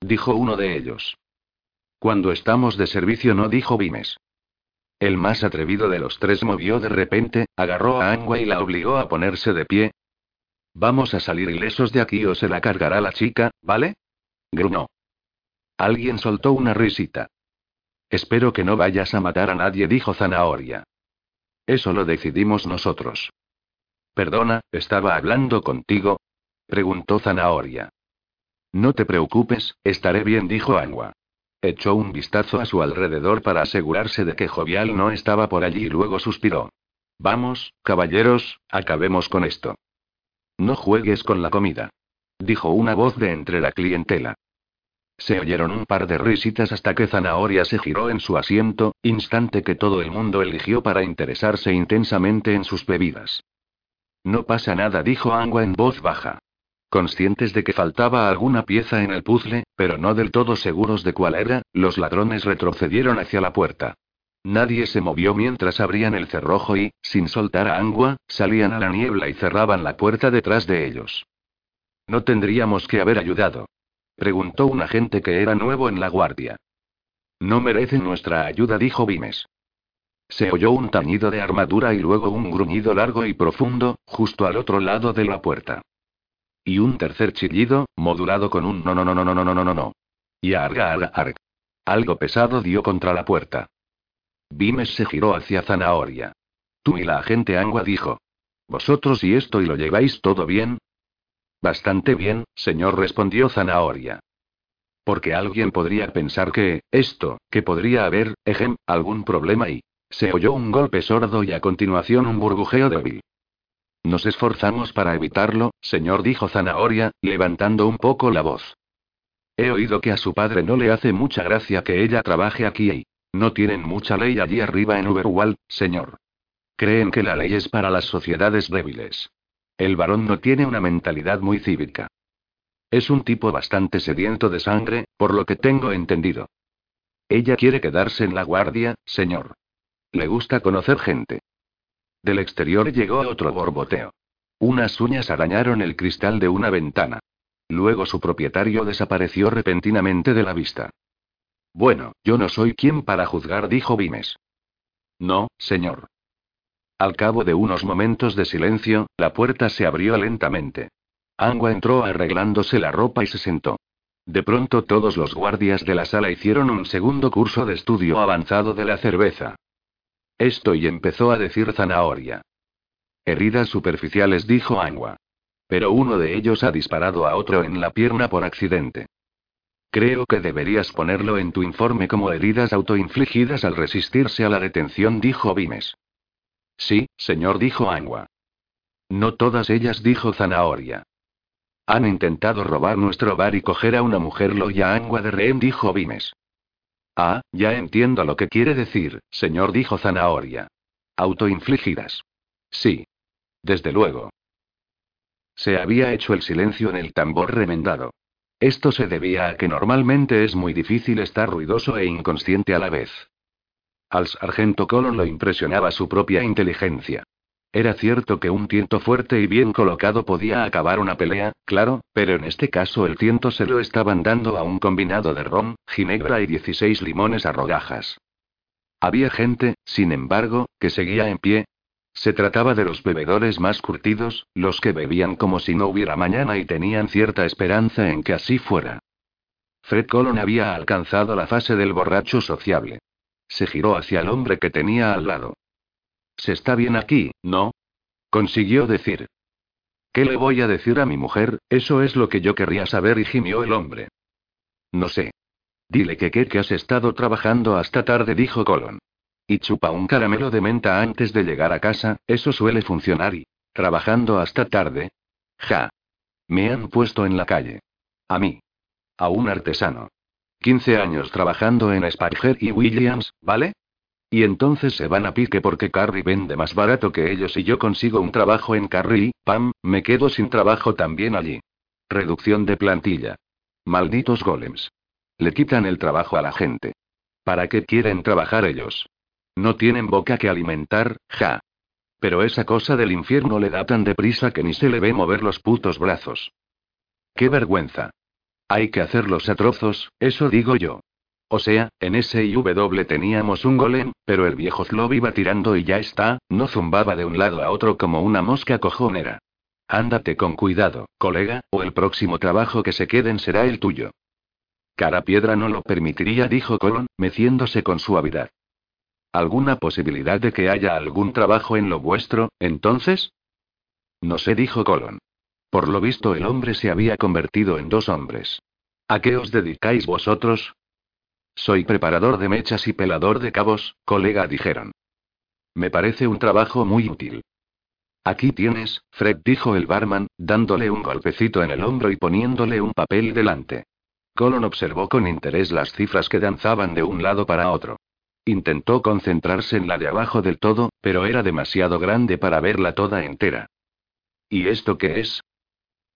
dijo uno de ellos. Cuando estamos de servicio no dijo Vimes. El más atrevido de los tres movió de repente, agarró a Angua y la obligó a ponerse de pie, Vamos a salir ilesos de aquí o se la cargará la chica, ¿vale? Grunó. Alguien soltó una risita. Espero que no vayas a matar a nadie, dijo Zanahoria. Eso lo decidimos nosotros. Perdona, ¿estaba hablando contigo? preguntó Zanahoria. No te preocupes, estaré bien, dijo Agua. Echó un vistazo a su alrededor para asegurarse de que Jovial no estaba por allí y luego suspiró. Vamos, caballeros, acabemos con esto. No juegues con la comida. Dijo una voz de entre la clientela. Se oyeron un par de risitas hasta que Zanahoria se giró en su asiento, instante que todo el mundo eligió para interesarse intensamente en sus bebidas. No pasa nada, dijo Angua en voz baja. Conscientes de que faltaba alguna pieza en el puzzle, pero no del todo seguros de cuál era, los ladrones retrocedieron hacia la puerta. Nadie se movió mientras abrían el cerrojo y, sin soltar a Angua, salían a la niebla y cerraban la puerta detrás de ellos. ¿No tendríamos que haber ayudado? preguntó un agente que era nuevo en la guardia. No merecen nuestra ayuda, dijo Vimes. Se oyó un tañido de armadura y luego un gruñido largo y profundo, justo al otro lado de la puerta. Y un tercer chillido, modulado con un no no no no no no no no no. Y arga arga arga. Algo pesado dio contra la puerta. Vimes se giró hacia Zanahoria. Tú y la agente Angua dijo. ¿Vosotros y esto y lo lleváis todo bien? Bastante bien, señor, respondió Zanahoria. Porque alguien podría pensar que, esto, que podría haber, ejem, algún problema y. Se oyó un golpe sordo y a continuación un burbujeo débil. Nos esforzamos para evitarlo, señor, dijo Zanahoria, levantando un poco la voz. He oído que a su padre no le hace mucha gracia que ella trabaje aquí y. No tienen mucha ley allí arriba en Uberwald, señor. Creen que la ley es para las sociedades débiles. El varón no tiene una mentalidad muy cívica. Es un tipo bastante sediento de sangre, por lo que tengo entendido. Ella quiere quedarse en la guardia, señor. Le gusta conocer gente. Del exterior llegó otro borboteo. Unas uñas arañaron el cristal de una ventana. Luego su propietario desapareció repentinamente de la vista. Bueno, yo no soy quien para juzgar, dijo Vimes. No, señor. Al cabo de unos momentos de silencio, la puerta se abrió lentamente. Angua entró arreglándose la ropa y se sentó. De pronto todos los guardias de la sala hicieron un segundo curso de estudio avanzado de la cerveza. Esto y empezó a decir zanahoria. Heridas superficiales, dijo Angua. Pero uno de ellos ha disparado a otro en la pierna por accidente. Creo que deberías ponerlo en tu informe como heridas autoinfligidas al resistirse a la detención, dijo Vimes. Sí, señor, dijo Angua. No todas ellas, dijo Zanahoria. Han intentado robar nuestro bar y coger a una mujer lo ya Angua de rehén, dijo Vimes. Ah, ya entiendo lo que quiere decir, señor, dijo Zanahoria. Autoinfligidas. Sí. Desde luego. Se había hecho el silencio en el tambor remendado. Esto se debía a que normalmente es muy difícil estar ruidoso e inconsciente a la vez. Al sargento Colon lo impresionaba su propia inteligencia. Era cierto que un tiento fuerte y bien colocado podía acabar una pelea, claro, pero en este caso el tiento se lo estaban dando a un combinado de ron, ginebra y 16 limones a rodajas. Había gente, sin embargo, que seguía en pie, se trataba de los bebedores más curtidos, los que bebían como si no hubiera mañana y tenían cierta esperanza en que así fuera. Fred Colon había alcanzado la fase del borracho sociable. Se giró hacia el hombre que tenía al lado. Se está bien aquí, ¿no? Consiguió decir. ¿Qué le voy a decir a mi mujer? Eso es lo que yo querría saber y gimió el hombre. No sé. Dile que qué que has estado trabajando hasta tarde, dijo Colon. Y chupa un caramelo de menta antes de llegar a casa, eso suele funcionar y... Trabajando hasta tarde. Ja. Me han puesto en la calle. A mí. A un artesano. 15 años trabajando en Sparger y Williams, ¿vale? Y entonces se van a pique porque Carrie vende más barato que ellos y yo consigo un trabajo en Carrie, pam, me quedo sin trabajo también allí. Reducción de plantilla. Malditos golems. Le quitan el trabajo a la gente. ¿Para qué quieren trabajar ellos? No tienen boca que alimentar, ja. Pero esa cosa del infierno le da tan deprisa que ni se le ve mover los putos brazos. ¡Qué vergüenza! Hay que hacerlos a trozos, eso digo yo. O sea, en SIW teníamos un golem, pero el viejo Zlob iba tirando y ya está, no zumbaba de un lado a otro como una mosca cojonera. Ándate con cuidado, colega, o el próximo trabajo que se queden será el tuyo. Cara Piedra no lo permitiría, dijo Colon, meciéndose con suavidad. ¿Alguna posibilidad de que haya algún trabajo en lo vuestro, entonces? No sé, dijo Colon. Por lo visto el hombre se había convertido en dos hombres. ¿A qué os dedicáis vosotros? Soy preparador de mechas y pelador de cabos, colega, dijeron. Me parece un trabajo muy útil. Aquí tienes, Fred, dijo el barman, dándole un golpecito en el hombro y poniéndole un papel delante. Colon observó con interés las cifras que danzaban de un lado para otro. Intentó concentrarse en la de abajo del todo, pero era demasiado grande para verla toda entera. ¿Y esto qué es?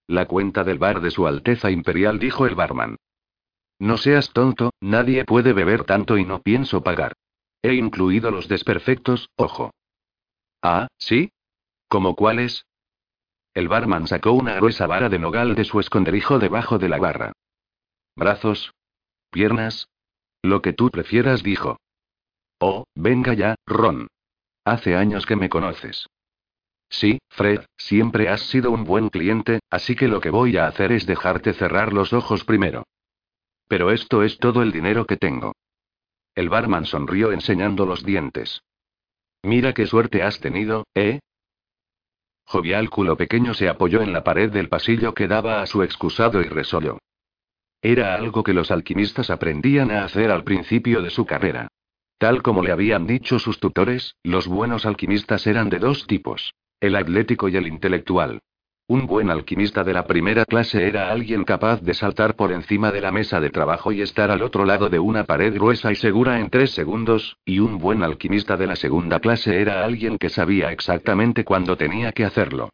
La cuenta del bar de Su Alteza Imperial, dijo el barman. No seas tonto, nadie puede beber tanto y no pienso pagar. He incluido los desperfectos, ojo. Ah, ¿sí? ¿Cómo cuáles? El barman sacó una gruesa vara de nogal de su esconderijo debajo de la barra. Brazos. Piernas. Lo que tú prefieras, dijo. Oh, venga ya, Ron. Hace años que me conoces. Sí, Fred, siempre has sido un buen cliente, así que lo que voy a hacer es dejarte cerrar los ojos primero. Pero esto es todo el dinero que tengo. El barman sonrió enseñando los dientes. Mira qué suerte has tenido, ¿eh? Jovial culo pequeño se apoyó en la pared del pasillo que daba a su excusado y resolvió. Era algo que los alquimistas aprendían a hacer al principio de su carrera. Tal como le habían dicho sus tutores, los buenos alquimistas eran de dos tipos, el atlético y el intelectual. Un buen alquimista de la primera clase era alguien capaz de saltar por encima de la mesa de trabajo y estar al otro lado de una pared gruesa y segura en tres segundos, y un buen alquimista de la segunda clase era alguien que sabía exactamente cuándo tenía que hacerlo.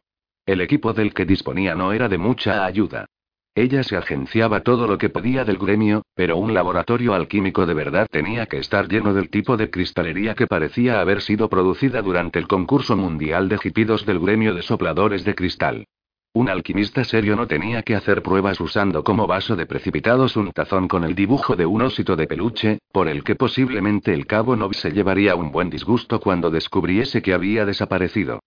El equipo del que disponía no era de mucha ayuda. Ella se agenciaba todo lo que podía del gremio, pero un laboratorio alquímico de verdad tenía que estar lleno del tipo de cristalería que parecía haber sido producida durante el concurso mundial de jipidos del gremio de sopladores de cristal. Un alquimista serio no tenía que hacer pruebas usando como vaso de precipitados un tazón con el dibujo de un osito de peluche, por el que posiblemente el cabo no se llevaría un buen disgusto cuando descubriese que había desaparecido.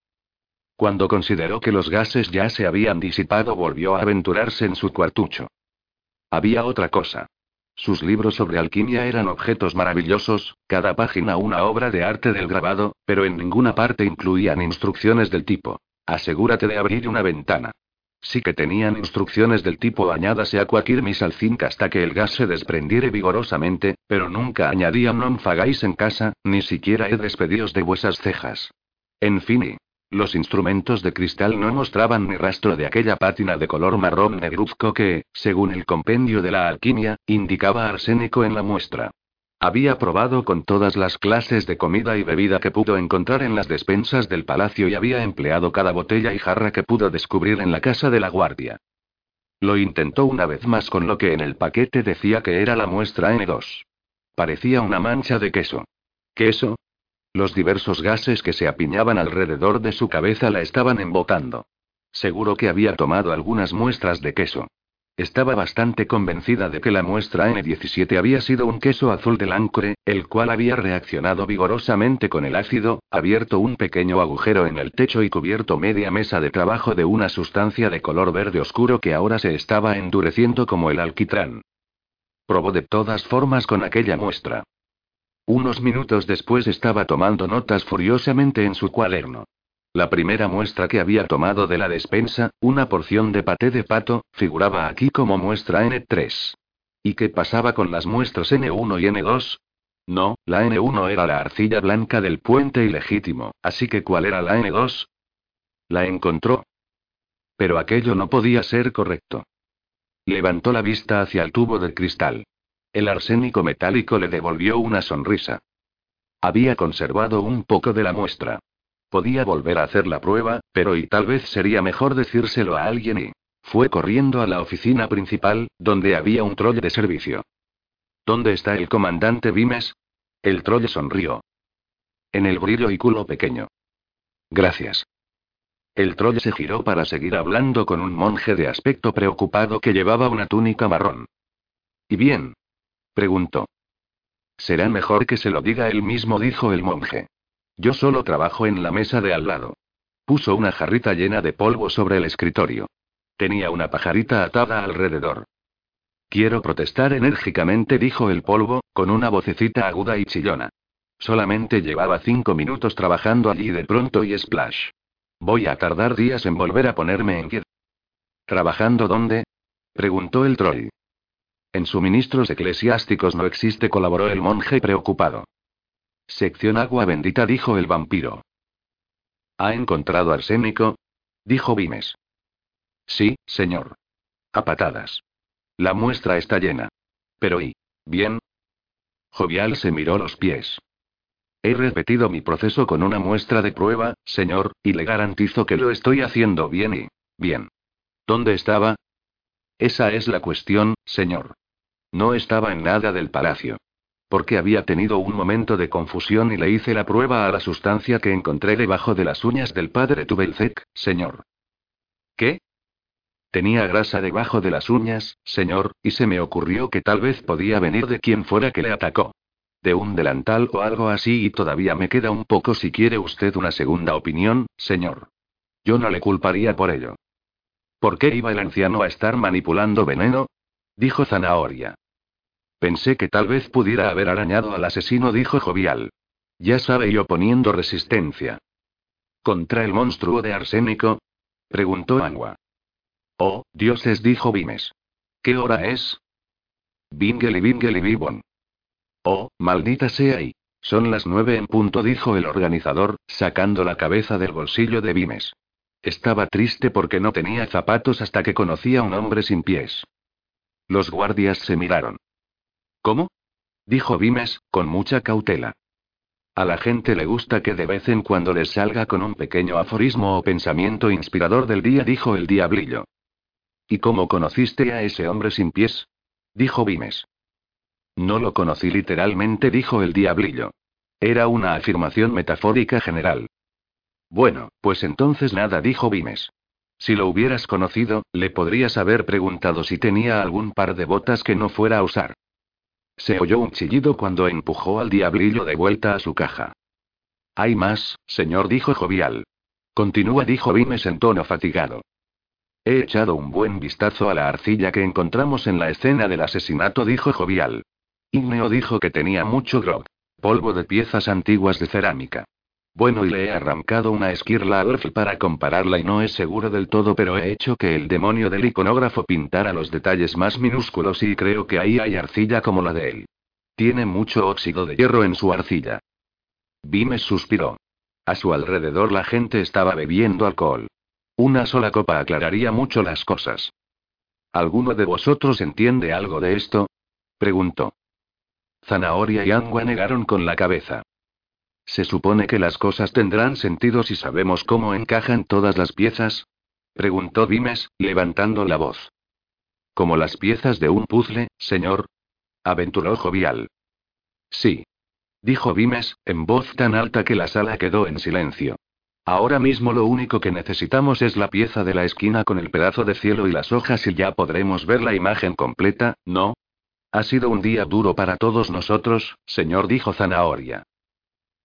Cuando consideró que los gases ya se habían disipado, volvió a aventurarse en su cuartucho. Había otra cosa. Sus libros sobre alquimia eran objetos maravillosos, cada página una obra de arte del grabado, pero en ninguna parte incluían instrucciones del tipo. Asegúrate de abrir una ventana. Sí que tenían instrucciones del tipo añádase aquaquirmis al zinc hasta que el gas se desprendiere vigorosamente, pero nunca añadían non fagáis en casa, ni siquiera he despedidos de vuesas cejas. En fin, los instrumentos de cristal no mostraban ni rastro de aquella pátina de color marrón negruzco que, según el compendio de la alquimia, indicaba arsénico en la muestra. Había probado con todas las clases de comida y bebida que pudo encontrar en las despensas del palacio y había empleado cada botella y jarra que pudo descubrir en la casa de la guardia. Lo intentó una vez más con lo que en el paquete decía que era la muestra N2. Parecía una mancha de queso. ¿Queso? Los diversos gases que se apiñaban alrededor de su cabeza la estaban embotando. Seguro que había tomado algunas muestras de queso. Estaba bastante convencida de que la muestra N17 había sido un queso azul del ancre, el cual había reaccionado vigorosamente con el ácido, abierto un pequeño agujero en el techo y cubierto media mesa de trabajo de una sustancia de color verde oscuro que ahora se estaba endureciendo como el alquitrán. Probó de todas formas con aquella muestra. Unos minutos después estaba tomando notas furiosamente en su cuaderno. La primera muestra que había tomado de la despensa, una porción de paté de pato, figuraba aquí como muestra N3. ¿Y qué pasaba con las muestras N1 y N2? No, la N1 era la arcilla blanca del puente ilegítimo, así que ¿cuál era la N2? La encontró. Pero aquello no podía ser correcto. Levantó la vista hacia el tubo de cristal. El arsénico metálico le devolvió una sonrisa. Había conservado un poco de la muestra. Podía volver a hacer la prueba, pero y tal vez sería mejor decírselo a alguien y... Fue corriendo a la oficina principal, donde había un troll de servicio. ¿Dónde está el comandante Vimes? El troll sonrió. En el brillo y culo pequeño. Gracias. El troll se giró para seguir hablando con un monje de aspecto preocupado que llevaba una túnica marrón. ¿Y bien? Preguntó. Será mejor que se lo diga él mismo, dijo el monje. Yo solo trabajo en la mesa de al lado. Puso una jarrita llena de polvo sobre el escritorio. Tenía una pajarita atada alrededor. Quiero protestar enérgicamente, dijo el polvo, con una vocecita aguda y chillona. Solamente llevaba cinco minutos trabajando allí de pronto y splash. Voy a tardar días en volver a ponerme en pie. ¿Trabajando dónde? preguntó el troll. En suministros eclesiásticos no existe, colaboró el monje preocupado. Sección agua bendita, dijo el vampiro. ¿Ha encontrado arsénico? dijo Vimes. Sí, señor. A patadas. La muestra está llena. Pero ¿y? ¿Bien? Jovial se miró los pies. He repetido mi proceso con una muestra de prueba, señor, y le garantizo que lo estoy haciendo bien y... bien. ¿Dónde estaba? Esa es la cuestión, señor. No estaba en nada del palacio. Porque había tenido un momento de confusión y le hice la prueba a la sustancia que encontré debajo de las uñas del padre Tubelcek, señor. ¿Qué? Tenía grasa debajo de las uñas, señor, y se me ocurrió que tal vez podía venir de quien fuera que le atacó. De un delantal o algo así y todavía me queda un poco si quiere usted una segunda opinión, señor. Yo no le culparía por ello. ¿Por qué iba el anciano a estar manipulando veneno? Dijo Zanahoria. Pensé que tal vez pudiera haber arañado al asesino, dijo Jovial. Ya sabe, yo poniendo resistencia. ¿Contra el monstruo de arsénico? preguntó Angua. Oh, dioses, dijo Vimes. ¿Qué hora es? Bingeli Bingeli Bibon. Oh, maldita sea y. Son las nueve en punto, dijo el organizador, sacando la cabeza del bolsillo de Vimes. Estaba triste porque no tenía zapatos hasta que conocía a un hombre sin pies. Los guardias se miraron. ¿Cómo? dijo Vimes, con mucha cautela. A la gente le gusta que de vez en cuando les salga con un pequeño aforismo o pensamiento inspirador del día, dijo el diablillo. ¿Y cómo conociste a ese hombre sin pies? dijo Vimes. No lo conocí literalmente, dijo el diablillo. Era una afirmación metafórica general. Bueno, pues entonces nada, dijo Vimes. Si lo hubieras conocido, le podrías haber preguntado si tenía algún par de botas que no fuera a usar. Se oyó un chillido cuando empujó al diablillo de vuelta a su caja. Hay más, señor, dijo jovial. Continúa, dijo Vimes en tono fatigado. He echado un buen vistazo a la arcilla que encontramos en la escena del asesinato, dijo jovial. Igneo dijo que tenía mucho grog. Polvo de piezas antiguas de cerámica. Bueno, y le he arrancado una esquirla a Orf para compararla y no es seguro del todo, pero he hecho que el demonio del iconógrafo pintara los detalles más minúsculos y creo que ahí hay arcilla como la de él. Tiene mucho óxido de hierro en su arcilla. Vimes suspiró. A su alrededor la gente estaba bebiendo alcohol. Una sola copa aclararía mucho las cosas. ¿Alguno de vosotros entiende algo de esto? preguntó. Zanahoria y Angua negaron con la cabeza. ¿Se supone que las cosas tendrán sentido si sabemos cómo encajan todas las piezas? preguntó Vimes, levantando la voz. Como las piezas de un puzzle, señor. aventuró jovial. Sí. Dijo Vimes, en voz tan alta que la sala quedó en silencio. Ahora mismo lo único que necesitamos es la pieza de la esquina con el pedazo de cielo y las hojas y ya podremos ver la imagen completa, ¿no? Ha sido un día duro para todos nosotros, señor, dijo Zanahoria.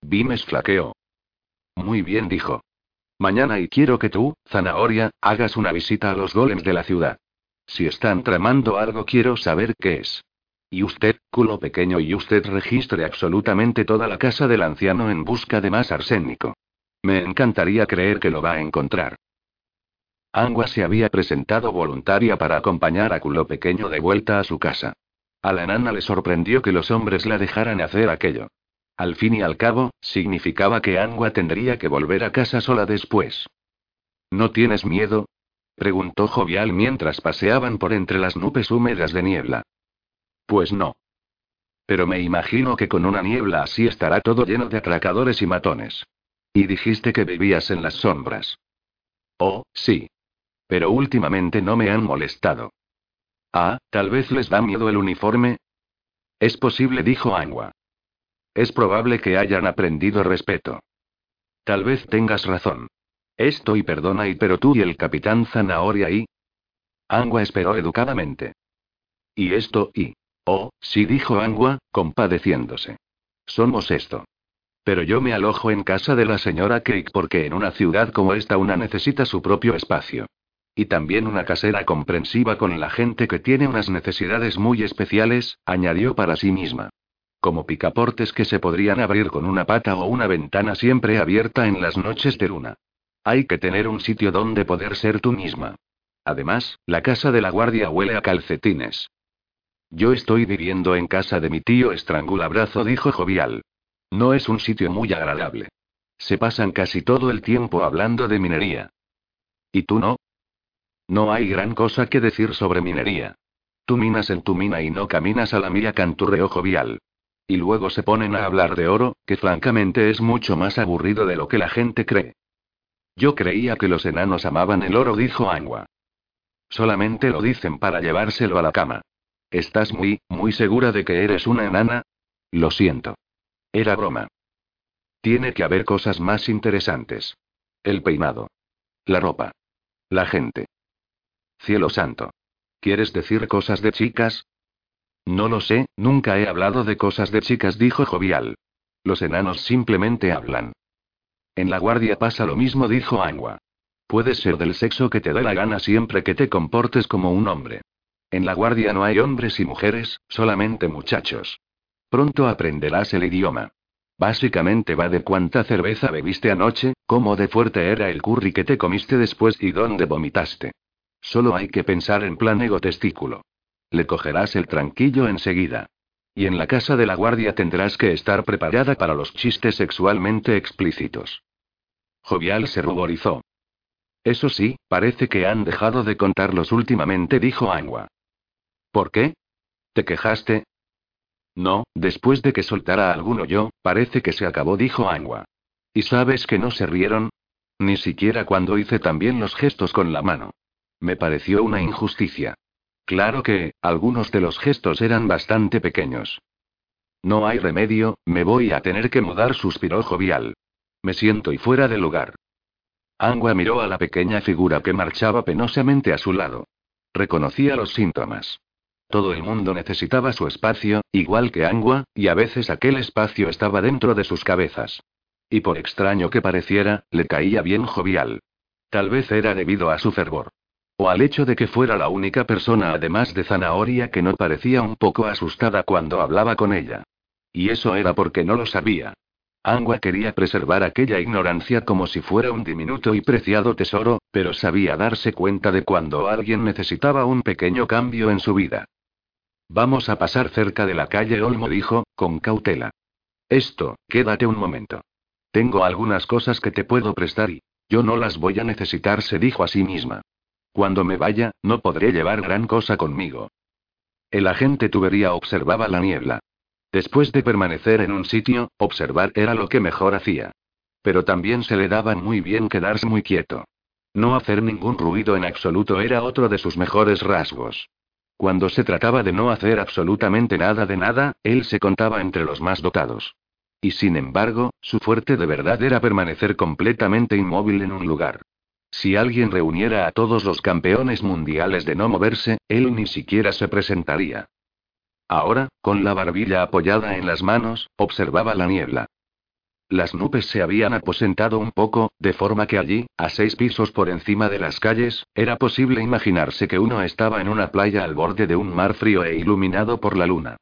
Vimes flaqueó. Muy bien, dijo. Mañana y quiero que tú, Zanahoria, hagas una visita a los golems de la ciudad. Si están tramando algo, quiero saber qué es. Y usted, culo pequeño, y usted registre absolutamente toda la casa del anciano en busca de más arsénico. Me encantaría creer que lo va a encontrar. Angua se había presentado voluntaria para acompañar a culo pequeño de vuelta a su casa. A la nana le sorprendió que los hombres la dejaran hacer aquello. Al fin y al cabo, significaba que Angua tendría que volver a casa sola después. ¿No tienes miedo? preguntó Jovial mientras paseaban por entre las nubes húmedas de niebla. Pues no. Pero me imagino que con una niebla así estará todo lleno de atracadores y matones. Y dijiste que vivías en las sombras. Oh, sí. Pero últimamente no me han molestado. Ah, tal vez les da miedo el uniforme. Es posible, dijo Angua. Es probable que hayan aprendido respeto. Tal vez tengas razón. Esto y perdona y pero tú y el capitán Zanahoria y... Angua esperó educadamente. Y esto y... Oh, sí dijo Angua, compadeciéndose. Somos esto. Pero yo me alojo en casa de la señora Cake porque en una ciudad como esta una necesita su propio espacio. Y también una casera comprensiva con la gente que tiene unas necesidades muy especiales, añadió para sí misma como picaportes que se podrían abrir con una pata o una ventana siempre abierta en las noches de luna. Hay que tener un sitio donde poder ser tú misma. Además, la casa de la guardia huele a calcetines. Yo estoy viviendo en casa de mi tío estrangulabrazo, dijo jovial. No es un sitio muy agradable. Se pasan casi todo el tiempo hablando de minería. ¿Y tú no? No hay gran cosa que decir sobre minería. Tú minas en tu mina y no caminas a la mía, canturreo jovial. Y luego se ponen a hablar de oro, que francamente es mucho más aburrido de lo que la gente cree. Yo creía que los enanos amaban el oro, dijo Angua. Solamente lo dicen para llevárselo a la cama. ¿Estás muy, muy segura de que eres una enana? Lo siento. Era broma. Tiene que haber cosas más interesantes. El peinado. La ropa. La gente. Cielo santo. ¿Quieres decir cosas de chicas? No lo sé, nunca he hablado de cosas de chicas, dijo Jovial. Los enanos simplemente hablan. En la guardia pasa lo mismo, dijo Angua. Puedes ser del sexo que te dé la gana siempre que te comportes como un hombre. En la guardia no hay hombres y mujeres, solamente muchachos. Pronto aprenderás el idioma. Básicamente va de cuánta cerveza bebiste anoche, cómo de fuerte era el curry que te comiste después y dónde vomitaste. Solo hay que pensar en plan ego testículo. Le cogerás el tranquillo enseguida. Y en la casa de la guardia tendrás que estar preparada para los chistes sexualmente explícitos. Jovial se ruborizó. Eso sí, parece que han dejado de contarlos últimamente, dijo Angua. ¿Por qué? ¿Te quejaste? No, después de que soltara alguno yo, parece que se acabó, dijo Angua. ¿Y sabes que no se rieron? Ni siquiera cuando hice también los gestos con la mano. me pareció una injusticia. Claro que, algunos de los gestos eran bastante pequeños. No hay remedio, me voy a tener que mudar, suspiró jovial. Me siento y fuera de lugar. Angua miró a la pequeña figura que marchaba penosamente a su lado. Reconocía los síntomas. Todo el mundo necesitaba su espacio, igual que Angua, y a veces aquel espacio estaba dentro de sus cabezas. Y por extraño que pareciera, le caía bien jovial. Tal vez era debido a su fervor. O al hecho de que fuera la única persona además de Zanahoria que no parecía un poco asustada cuando hablaba con ella. Y eso era porque no lo sabía. Angua quería preservar aquella ignorancia como si fuera un diminuto y preciado tesoro, pero sabía darse cuenta de cuando alguien necesitaba un pequeño cambio en su vida. Vamos a pasar cerca de la calle Olmo, dijo, con cautela. Esto, quédate un momento. Tengo algunas cosas que te puedo prestar y yo no las voy a necesitar, se dijo a sí misma. Cuando me vaya, no podré llevar gran cosa conmigo. El agente tubería observaba la niebla. Después de permanecer en un sitio, observar era lo que mejor hacía. Pero también se le daba muy bien quedarse muy quieto. No hacer ningún ruido en absoluto era otro de sus mejores rasgos. Cuando se trataba de no hacer absolutamente nada de nada, él se contaba entre los más dotados. Y sin embargo, su fuerte de verdad era permanecer completamente inmóvil en un lugar. Si alguien reuniera a todos los campeones mundiales de no moverse, él ni siquiera se presentaría. Ahora, con la barbilla apoyada en las manos, observaba la niebla. Las nubes se habían aposentado un poco, de forma que allí, a seis pisos por encima de las calles, era posible imaginarse que uno estaba en una playa al borde de un mar frío e iluminado por la luna.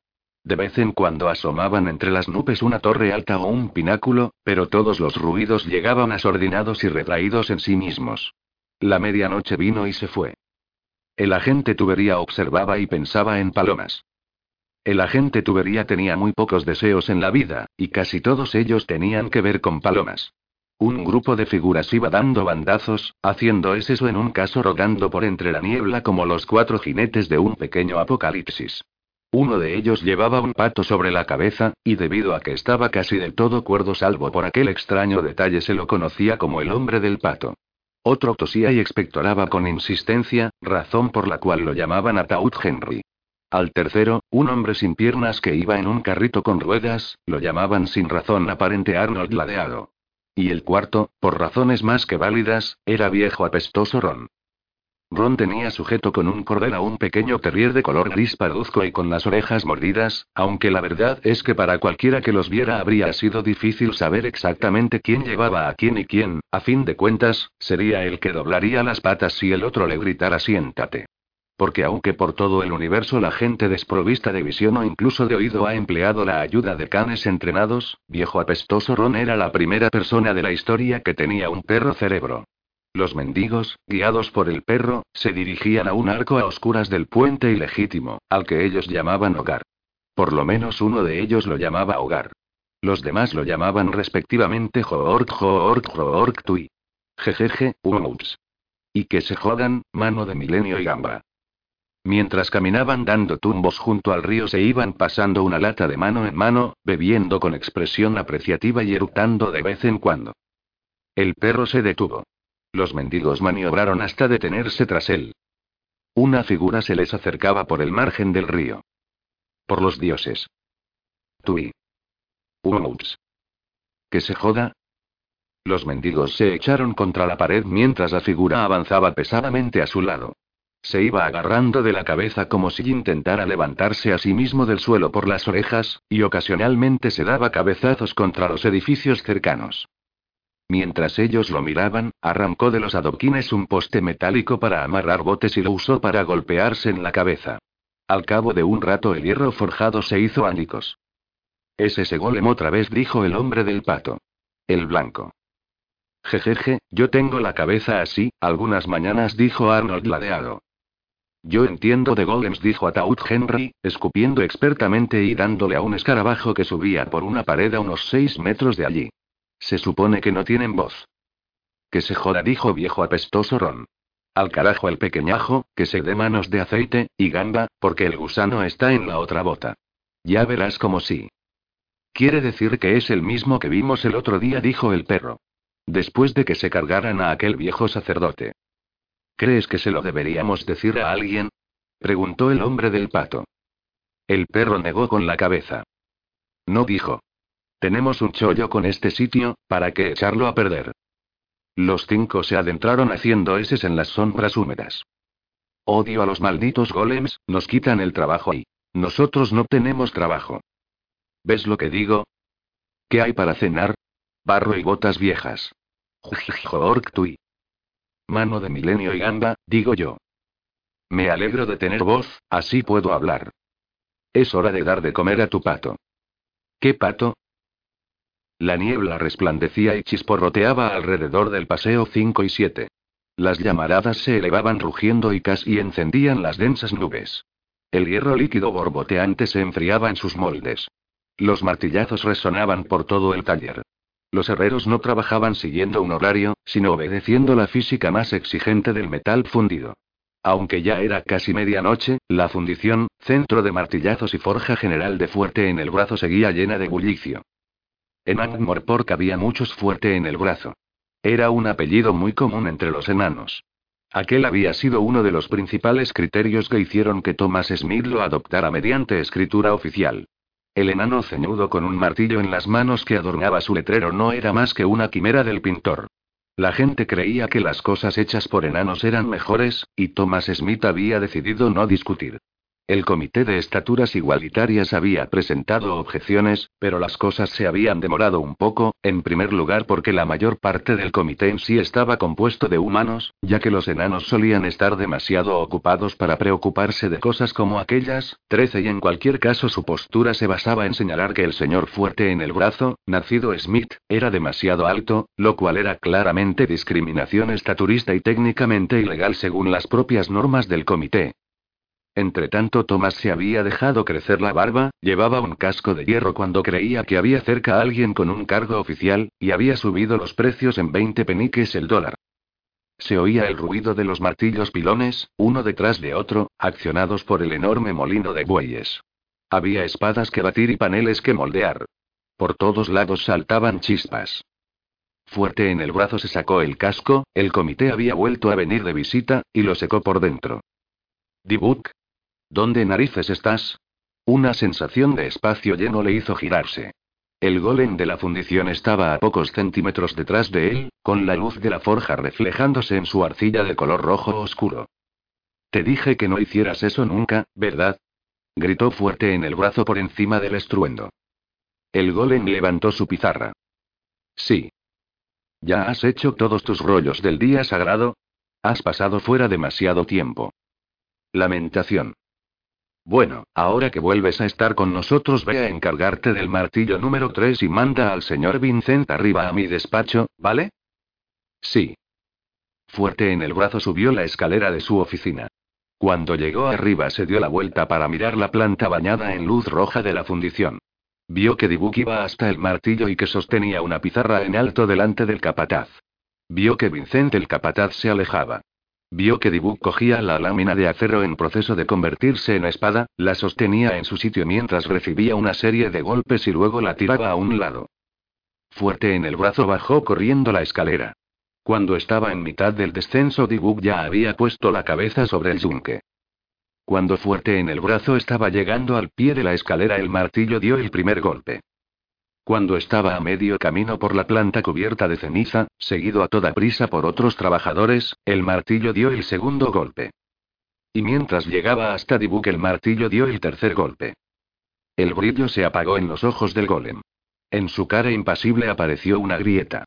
De vez en cuando asomaban entre las nubes una torre alta o un pináculo, pero todos los ruidos llegaban asordinados y retraídos en sí mismos. La medianoche vino y se fue. El agente tubería observaba y pensaba en palomas. El agente tubería tenía muy pocos deseos en la vida, y casi todos ellos tenían que ver con palomas. Un grupo de figuras iba dando bandazos, haciendo eso en un caso rodando por entre la niebla como los cuatro jinetes de un pequeño apocalipsis. Uno de ellos llevaba un pato sobre la cabeza, y debido a que estaba casi del todo cuerdo salvo por aquel extraño detalle se lo conocía como el hombre del pato. Otro tosía y expectoraba con insistencia, razón por la cual lo llamaban Ataúd Henry. Al tercero, un hombre sin piernas que iba en un carrito con ruedas, lo llamaban sin razón aparente Arnold Ladeado. Y el cuarto, por razones más que válidas, era viejo apestoso Ron. Ron tenía sujeto con un cordel a un pequeño terrier de color gris parduzco y con las orejas mordidas, aunque la verdad es que para cualquiera que los viera habría sido difícil saber exactamente quién llevaba a quién y quién, a fin de cuentas, sería el que doblaría las patas si el otro le gritara siéntate. Porque aunque por todo el universo la gente desprovista de visión o incluso de oído ha empleado la ayuda de canes entrenados, viejo apestoso Ron era la primera persona de la historia que tenía un perro cerebro. Los mendigos, guiados por el perro, se dirigían a un arco a oscuras del puente ilegítimo, al que ellos llamaban hogar. Por lo menos uno de ellos lo llamaba hogar. Los demás lo llamaban respectivamente Joork Joork Joork Tui. Jejeje, Umuts. Y que se jodan, mano de milenio y gamba. Mientras caminaban dando tumbos junto al río se iban pasando una lata de mano en mano, bebiendo con expresión apreciativa y eructando de vez en cuando. El perro se detuvo. Los mendigos maniobraron hasta detenerse tras él. Una figura se les acercaba por el margen del río. Por los dioses. Tui. Umuts. Que se joda. Los mendigos se echaron contra la pared mientras la figura avanzaba pesadamente a su lado. Se iba agarrando de la cabeza como si intentara levantarse a sí mismo del suelo por las orejas, y ocasionalmente se daba cabezazos contra los edificios cercanos. Mientras ellos lo miraban, arrancó de los adoquines un poste metálico para amarrar botes y lo usó para golpearse en la cabeza. Al cabo de un rato el hierro forjado se hizo ándicos. Es ese golem otra vez, dijo el hombre del pato. El blanco. Jejeje, yo tengo la cabeza así, algunas mañanas dijo Arnold ladeado. Yo entiendo de golems, dijo Ataúd Henry, escupiendo expertamente y dándole a un escarabajo que subía por una pared a unos seis metros de allí. Se supone que no tienen voz. Que se joda, dijo viejo apestoso Ron. Al carajo el pequeñajo, que se dé manos de aceite, y gamba, porque el gusano está en la otra bota. Ya verás como sí. Quiere decir que es el mismo que vimos el otro día, dijo el perro. Después de que se cargaran a aquel viejo sacerdote. ¿Crees que se lo deberíamos decir a alguien? preguntó el hombre del pato. El perro negó con la cabeza. No dijo. Tenemos un chollo con este sitio, ¿para qué echarlo a perder? Los cinco se adentraron haciendo eses en las sombras húmedas. Odio a los malditos golems, nos quitan el trabajo y... Nosotros no tenemos trabajo. ¿Ves lo que digo? ¿Qué hay para cenar? Barro y botas viejas. Tui. Mano de milenio y gamba, digo yo. Me alegro de tener voz, así puedo hablar. Es hora de dar de comer a tu pato. ¿Qué pato? La niebla resplandecía y chisporroteaba alrededor del paseo 5 y 7. Las llamaradas se elevaban rugiendo y casi encendían las densas nubes. El hierro líquido borboteante se enfriaba en sus moldes. Los martillazos resonaban por todo el taller. Los herreros no trabajaban siguiendo un horario, sino obedeciendo la física más exigente del metal fundido. Aunque ya era casi medianoche, la fundición, centro de martillazos y forja general de fuerte en el brazo seguía llena de bullicio. En Ankh-Morpork había muchos fuerte en el brazo. Era un apellido muy común entre los enanos. Aquel había sido uno de los principales criterios que hicieron que Thomas Smith lo adoptara mediante escritura oficial. El enano ceñudo con un martillo en las manos que adornaba su letrero no era más que una quimera del pintor. La gente creía que las cosas hechas por enanos eran mejores, y Thomas Smith había decidido no discutir. El Comité de Estaturas Igualitarias había presentado objeciones, pero las cosas se habían demorado un poco, en primer lugar porque la mayor parte del comité en sí estaba compuesto de humanos, ya que los enanos solían estar demasiado ocupados para preocuparse de cosas como aquellas, trece y en cualquier caso su postura se basaba en señalar que el señor fuerte en el brazo, nacido Smith, era demasiado alto, lo cual era claramente discriminación estaturista y técnicamente ilegal según las propias normas del comité. Entretanto Thomas se había dejado crecer la barba, llevaba un casco de hierro cuando creía que había cerca a alguien con un cargo oficial, y había subido los precios en 20 peniques el dólar. Se oía el ruido de los martillos pilones, uno detrás de otro, accionados por el enorme molino de bueyes. Había espadas que batir y paneles que moldear. Por todos lados saltaban chispas. Fuerte en el brazo se sacó el casco, el comité había vuelto a venir de visita, y lo secó por dentro. Dibuk, ¿Dónde narices estás? Una sensación de espacio lleno le hizo girarse. El golem de la fundición estaba a pocos centímetros detrás de él, con la luz de la forja reflejándose en su arcilla de color rojo oscuro. Te dije que no hicieras eso nunca, ¿verdad? Gritó fuerte en el brazo por encima del estruendo. El golem levantó su pizarra. Sí. ¿Ya has hecho todos tus rollos del día sagrado? Has pasado fuera demasiado tiempo. Lamentación. Bueno, ahora que vuelves a estar con nosotros, ve a encargarte del martillo número 3 y manda al señor Vincent arriba a mi despacho, ¿vale? Sí. Fuerte en el brazo subió la escalera de su oficina. Cuando llegó arriba se dio la vuelta para mirar la planta bañada en luz roja de la fundición. Vio que Dibuk iba hasta el martillo y que sostenía una pizarra en alto delante del capataz. Vio que Vincent el capataz se alejaba. Vio que Dibuk cogía la lámina de acero en proceso de convertirse en espada, la sostenía en su sitio mientras recibía una serie de golpes y luego la tiraba a un lado. Fuerte en el brazo bajó corriendo la escalera. Cuando estaba en mitad del descenso, Dibuk ya había puesto la cabeza sobre el yunque. Cuando fuerte en el brazo estaba llegando al pie de la escalera, el martillo dio el primer golpe. Cuando estaba a medio camino por la planta cubierta de ceniza, seguido a toda prisa por otros trabajadores, el martillo dio el segundo golpe. Y mientras llegaba hasta Dibuk el martillo dio el tercer golpe. El brillo se apagó en los ojos del golem. En su cara impasible apareció una grieta.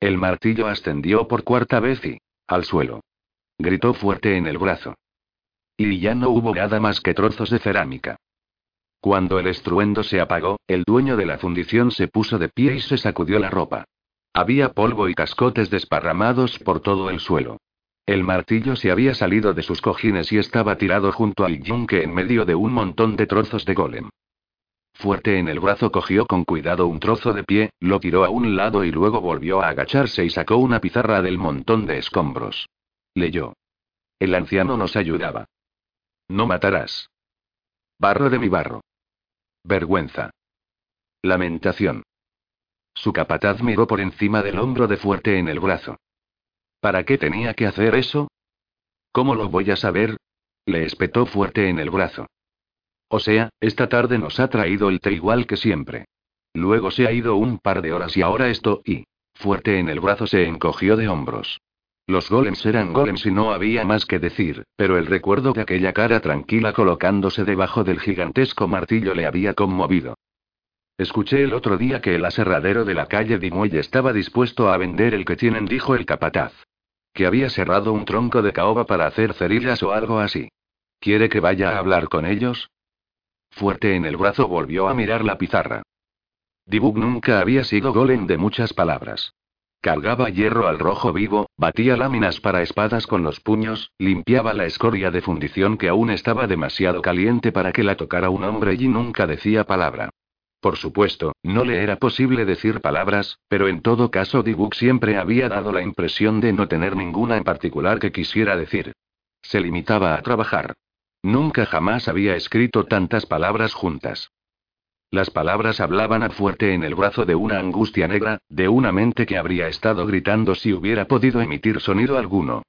El martillo ascendió por cuarta vez y... al suelo. Gritó fuerte en el brazo. Y ya no hubo nada más que trozos de cerámica. Cuando el estruendo se apagó, el dueño de la fundición se puso de pie y se sacudió la ropa. Había polvo y cascotes desparramados por todo el suelo. El martillo se había salido de sus cojines y estaba tirado junto al yunque en medio de un montón de trozos de golem. Fuerte en el brazo cogió con cuidado un trozo de pie, lo tiró a un lado y luego volvió a agacharse y sacó una pizarra del montón de escombros. Leyó. El anciano nos ayudaba. No matarás. Barro de mi barro. Vergüenza. Lamentación. Su capataz miró por encima del hombro de fuerte en el brazo. ¿Para qué tenía que hacer eso? ¿Cómo lo voy a saber? Le espetó fuerte en el brazo. O sea, esta tarde nos ha traído el té igual que siempre. Luego se ha ido un par de horas y ahora esto, y... Fuerte en el brazo se encogió de hombros. Los golems eran golems y no había más que decir, pero el recuerdo de aquella cara tranquila colocándose debajo del gigantesco martillo le había conmovido. Escuché el otro día que el aserradero de la calle Dimuelle estaba dispuesto a vender el que tienen, dijo el capataz. Que había cerrado un tronco de caoba para hacer cerillas o algo así. ¿Quiere que vaya a hablar con ellos? Fuerte en el brazo volvió a mirar la pizarra. Dibug nunca había sido golem de muchas palabras. Cargaba hierro al rojo vivo, batía láminas para espadas con los puños, limpiaba la escoria de fundición que aún estaba demasiado caliente para que la tocara un hombre y nunca decía palabra. Por supuesto, no le era posible decir palabras, pero en todo caso Dibuk siempre había dado la impresión de no tener ninguna en particular que quisiera decir. Se limitaba a trabajar. Nunca jamás había escrito tantas palabras juntas. Las palabras hablaban a fuerte en el brazo de una angustia negra, de una mente que habría estado gritando si hubiera podido emitir sonido alguno.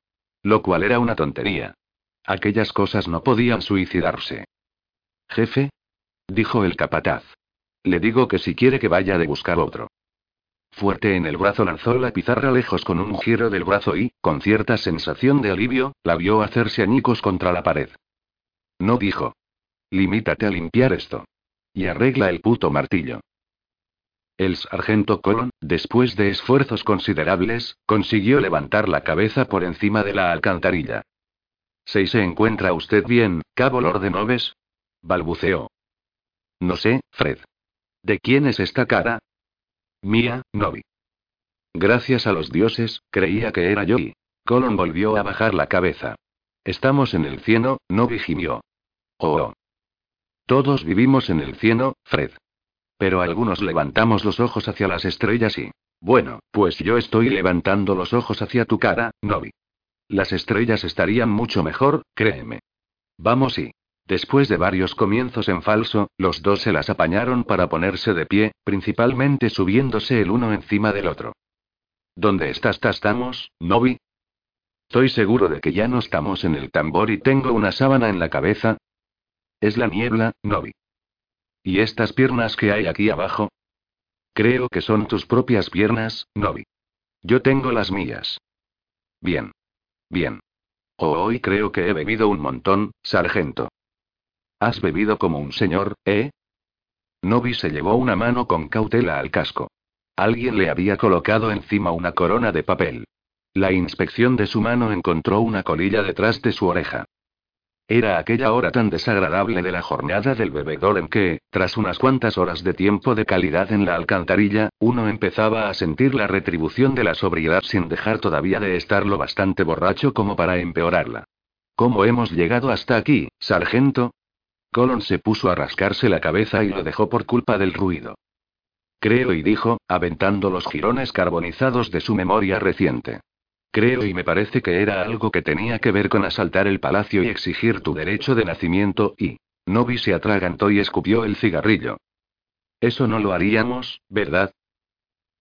Lo cual era una tontería. Aquellas cosas no podían suicidarse. Jefe, dijo el capataz. Le digo que si quiere que vaya de buscar otro. Fuerte en el brazo lanzó la pizarra lejos con un giro del brazo y, con cierta sensación de alivio, la vio hacerse añicos contra la pared. No dijo. Limítate a limpiar esto. Y arregla el puto martillo. El sargento Colon, después de esfuerzos considerables, consiguió levantar la cabeza por encima de la alcantarilla. ¿Se se encuentra usted bien, cabo Lord de Noves? balbuceó. No sé, Fred. ¿De quién es esta cara? Mía, Novi. Gracias a los dioses, creía que era yo y. Colon volvió a bajar la cabeza. Estamos en el cielo, Novi gimió. Oh. Todos vivimos en el cielo, Fred. Pero algunos levantamos los ojos hacia las estrellas y. Bueno, pues yo estoy levantando los ojos hacia tu cara, Novi. Las estrellas estarían mucho mejor, créeme. Vamos y. Después de varios comienzos en falso, los dos se las apañaron para ponerse de pie, principalmente subiéndose el uno encima del otro. ¿Dónde estás? ¿Estamos, Novi? Estoy seguro de que ya no estamos en el tambor y tengo una sábana en la cabeza. Es la niebla, Novi. ¿Y estas piernas que hay aquí abajo? Creo que son tus propias piernas, Novi. Yo tengo las mías. Bien. Bien. Oh, hoy creo que he bebido un montón, sargento. Has bebido como un señor, ¿eh? Novi se llevó una mano con cautela al casco. Alguien le había colocado encima una corona de papel. La inspección de su mano encontró una colilla detrás de su oreja. Era aquella hora tan desagradable de la jornada del bebedor en que, tras unas cuantas horas de tiempo de calidad en la alcantarilla, uno empezaba a sentir la retribución de la sobriedad sin dejar todavía de estar lo bastante borracho como para empeorarla. ¿Cómo hemos llegado hasta aquí, sargento? Colon se puso a rascarse la cabeza y lo dejó por culpa del ruido. Creo y dijo, aventando los jirones carbonizados de su memoria reciente. Creo y me parece que era algo que tenía que ver con asaltar el palacio y exigir tu derecho de nacimiento y... Novi se atragantó y escupió el cigarrillo. Eso no lo haríamos, ¿verdad?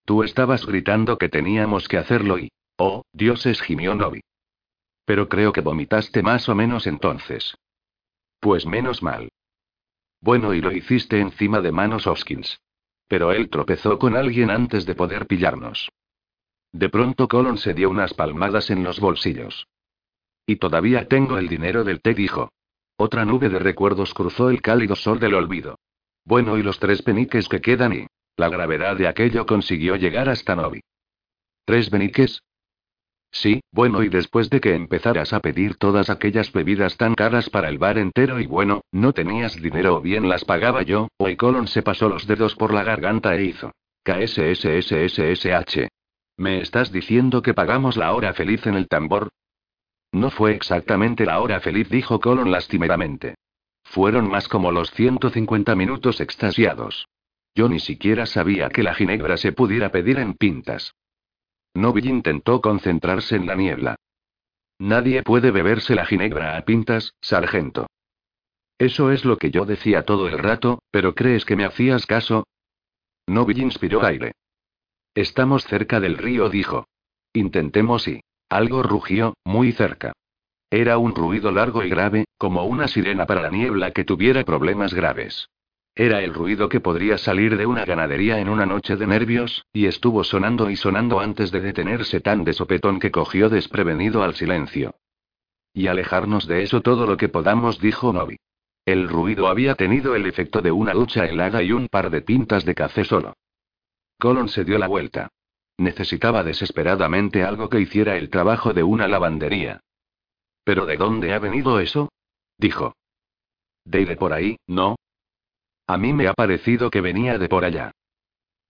Tú estabas gritando que teníamos que hacerlo y... Oh, dioses gimió Novi. Pero creo que vomitaste más o menos entonces. Pues menos mal. Bueno, y lo hiciste encima de Manos Hoskins. Pero él tropezó con alguien antes de poder pillarnos. De pronto Colon se dio unas palmadas en los bolsillos. Y todavía tengo el dinero del té, dijo. Otra nube de recuerdos cruzó el cálido sol del olvido. Bueno, y los tres peniques que quedan y... La gravedad de aquello consiguió llegar hasta Novi. ¿Tres peniques? Sí, bueno, y después de que empezaras a pedir todas aquellas bebidas tan caras para el bar entero y bueno, no tenías dinero o bien las pagaba yo, o Colon se pasó los dedos por la garganta e hizo. KSSSSSH. ¿Me estás diciendo que pagamos la hora feliz en el tambor? No fue exactamente la hora feliz, dijo Colon lastimeramente. Fueron más como los 150 minutos extasiados. Yo ni siquiera sabía que la ginebra se pudiera pedir en pintas. Novi intentó concentrarse en la niebla. Nadie puede beberse la ginebra a pintas, sargento. Eso es lo que yo decía todo el rato, pero ¿crees que me hacías caso? Novi inspiró aire. Estamos cerca del río, dijo. Intentemos y. Algo rugió, muy cerca. Era un ruido largo y grave, como una sirena para la niebla que tuviera problemas graves. Era el ruido que podría salir de una ganadería en una noche de nervios, y estuvo sonando y sonando antes de detenerse tan de sopetón que cogió desprevenido al silencio. Y alejarnos de eso todo lo que podamos, dijo Novi. El ruido había tenido el efecto de una ducha helada y un par de pintas de café solo. Colon se dio la vuelta. Necesitaba desesperadamente algo que hiciera el trabajo de una lavandería. ¿Pero de dónde ha venido eso? dijo. De de por ahí, ¿no? A mí me ha parecido que venía de por allá.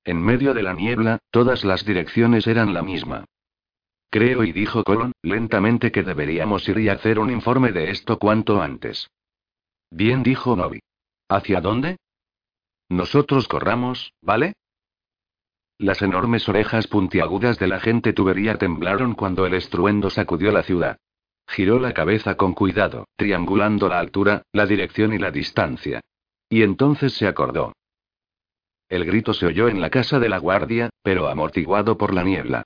En medio de la niebla, todas las direcciones eran la misma. Creo y dijo Colon, lentamente que deberíamos ir y hacer un informe de esto cuanto antes. Bien dijo Novi. ¿Hacia dónde? Nosotros corramos, ¿vale? Las enormes orejas puntiagudas de la gente tubería temblaron cuando el estruendo sacudió la ciudad. Giró la cabeza con cuidado, triangulando la altura, la dirección y la distancia. Y entonces se acordó. El grito se oyó en la casa de la guardia, pero amortiguado por la niebla.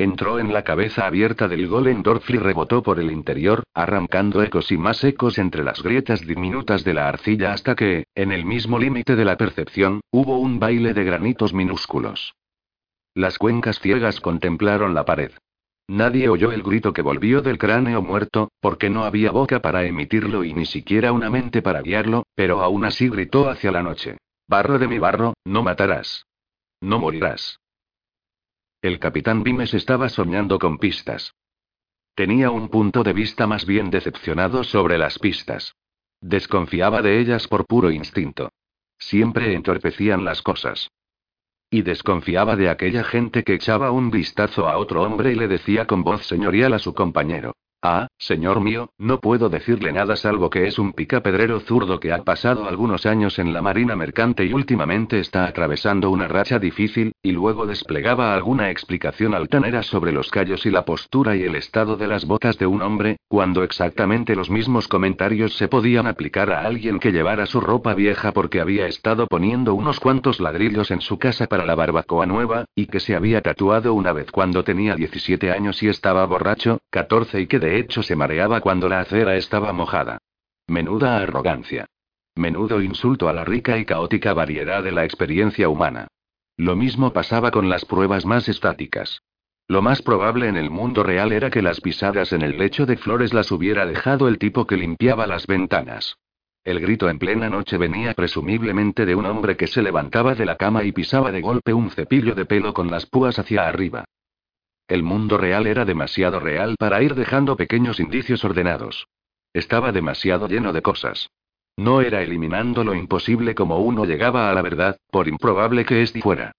Entró en la cabeza abierta del golem y rebotó por el interior, arrancando ecos y más ecos entre las grietas diminutas de la arcilla hasta que, en el mismo límite de la percepción, hubo un baile de granitos minúsculos. Las cuencas ciegas contemplaron la pared. Nadie oyó el grito que volvió del cráneo muerto, porque no había boca para emitirlo y ni siquiera una mente para guiarlo, pero aún así gritó hacia la noche. Barro de mi barro, no matarás. No morirás. El capitán Vimes estaba soñando con pistas. Tenía un punto de vista más bien decepcionado sobre las pistas. Desconfiaba de ellas por puro instinto. Siempre entorpecían las cosas. Y desconfiaba de aquella gente que echaba un vistazo a otro hombre y le decía con voz señorial a su compañero. Ah, señor mío, no puedo decirle nada salvo que es un picapedrero zurdo que ha pasado algunos años en la marina mercante y últimamente está atravesando una racha difícil, y luego desplegaba alguna explicación altanera sobre los callos y la postura y el estado de las botas de un hombre, cuando exactamente los mismos comentarios se podían aplicar a alguien que llevara su ropa vieja porque había estado poniendo unos cuantos ladrillos en su casa para la barbacoa nueva, y que se había tatuado una vez cuando tenía 17 años y estaba borracho, 14 y que de de hecho se mareaba cuando la acera estaba mojada. Menuda arrogancia. Menudo insulto a la rica y caótica variedad de la experiencia humana. Lo mismo pasaba con las pruebas más estáticas. Lo más probable en el mundo real era que las pisadas en el lecho de flores las hubiera dejado el tipo que limpiaba las ventanas. El grito en plena noche venía presumiblemente de un hombre que se levantaba de la cama y pisaba de golpe un cepillo de pelo con las púas hacia arriba. El mundo real era demasiado real para ir dejando pequeños indicios ordenados. Estaba demasiado lleno de cosas. No era eliminando lo imposible como uno llegaba a la verdad, por improbable que éste fuera.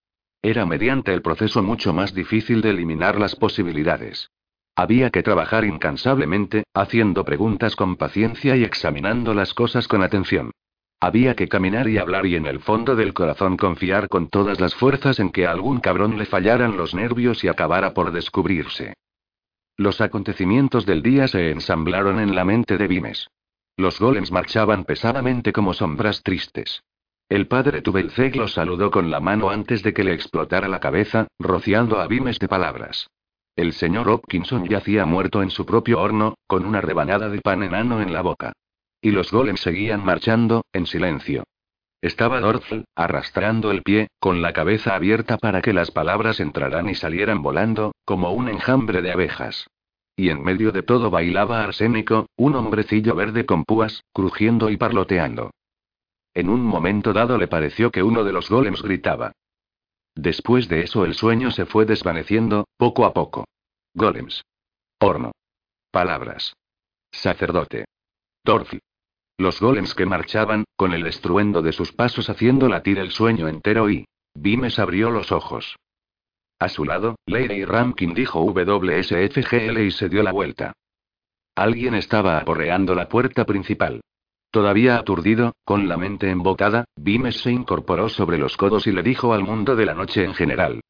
Era mediante el proceso mucho más difícil de eliminar las posibilidades. Había que trabajar incansablemente, haciendo preguntas con paciencia y examinando las cosas con atención. Había que caminar y hablar y en el fondo del corazón confiar con todas las fuerzas en que a algún cabrón le fallaran los nervios y acabara por descubrirse. Los acontecimientos del día se ensamblaron en la mente de Vimes. Los golems marchaban pesadamente como sombras tristes. El padre Tubelceg los saludó con la mano antes de que le explotara la cabeza, rociando a Vimes de palabras. El señor Hopkinson yacía muerto en su propio horno, con una rebanada de pan enano en la boca. Y los golems seguían marchando, en silencio. Estaba Dorfl, arrastrando el pie, con la cabeza abierta para que las palabras entraran y salieran volando, como un enjambre de abejas. Y en medio de todo bailaba Arsénico, un hombrecillo verde con púas, crujiendo y parloteando. En un momento dado le pareció que uno de los golems gritaba. Después de eso el sueño se fue desvaneciendo, poco a poco. Golems. Horno. Palabras. Sacerdote. Dorfl. Los golems que marchaban, con el estruendo de sus pasos haciendo latir el sueño entero y... Vimes abrió los ojos. A su lado, Lady Ramkin dijo WSFGL y se dio la vuelta. Alguien estaba aporreando la puerta principal. Todavía aturdido, con la mente embocada, Vimes se incorporó sobre los codos y le dijo al mundo de la noche en general.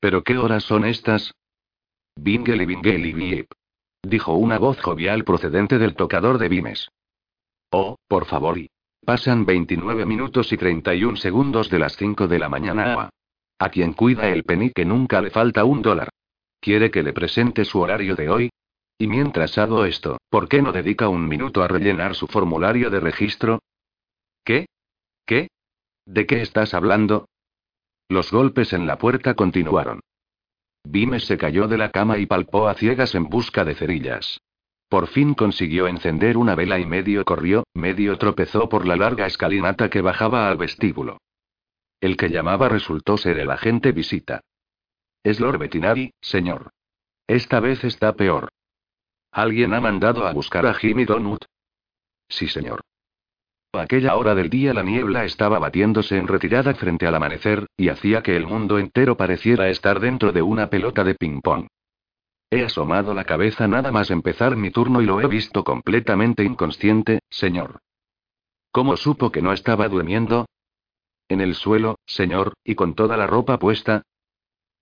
¿Pero qué horas son estas? Bingel y Biep. Dijo una voz jovial procedente del tocador de Vimes. Oh, por favor, y. Pasan 29 minutos y 31 segundos de las 5 de la mañana. A quien cuida el penny que nunca le falta un dólar. ¿Quiere que le presente su horario de hoy? Y mientras hago esto, ¿por qué no dedica un minuto a rellenar su formulario de registro? ¿Qué? ¿Qué? ¿De qué estás hablando? Los golpes en la puerta continuaron. Vimes se cayó de la cama y palpó a ciegas en busca de cerillas. Por fin consiguió encender una vela y medio corrió, medio tropezó por la larga escalinata que bajaba al vestíbulo. El que llamaba resultó ser el agente visita. Es Lord Bettinari, señor. Esta vez está peor. ¿Alguien ha mandado a buscar a Jimmy Donut? Sí, señor. A aquella hora del día la niebla estaba batiéndose en retirada frente al amanecer, y hacía que el mundo entero pareciera estar dentro de una pelota de ping-pong. He asomado la cabeza nada más empezar mi turno y lo he visto completamente inconsciente, señor. ¿Cómo supo que no estaba durmiendo? En el suelo, señor, y con toda la ropa puesta.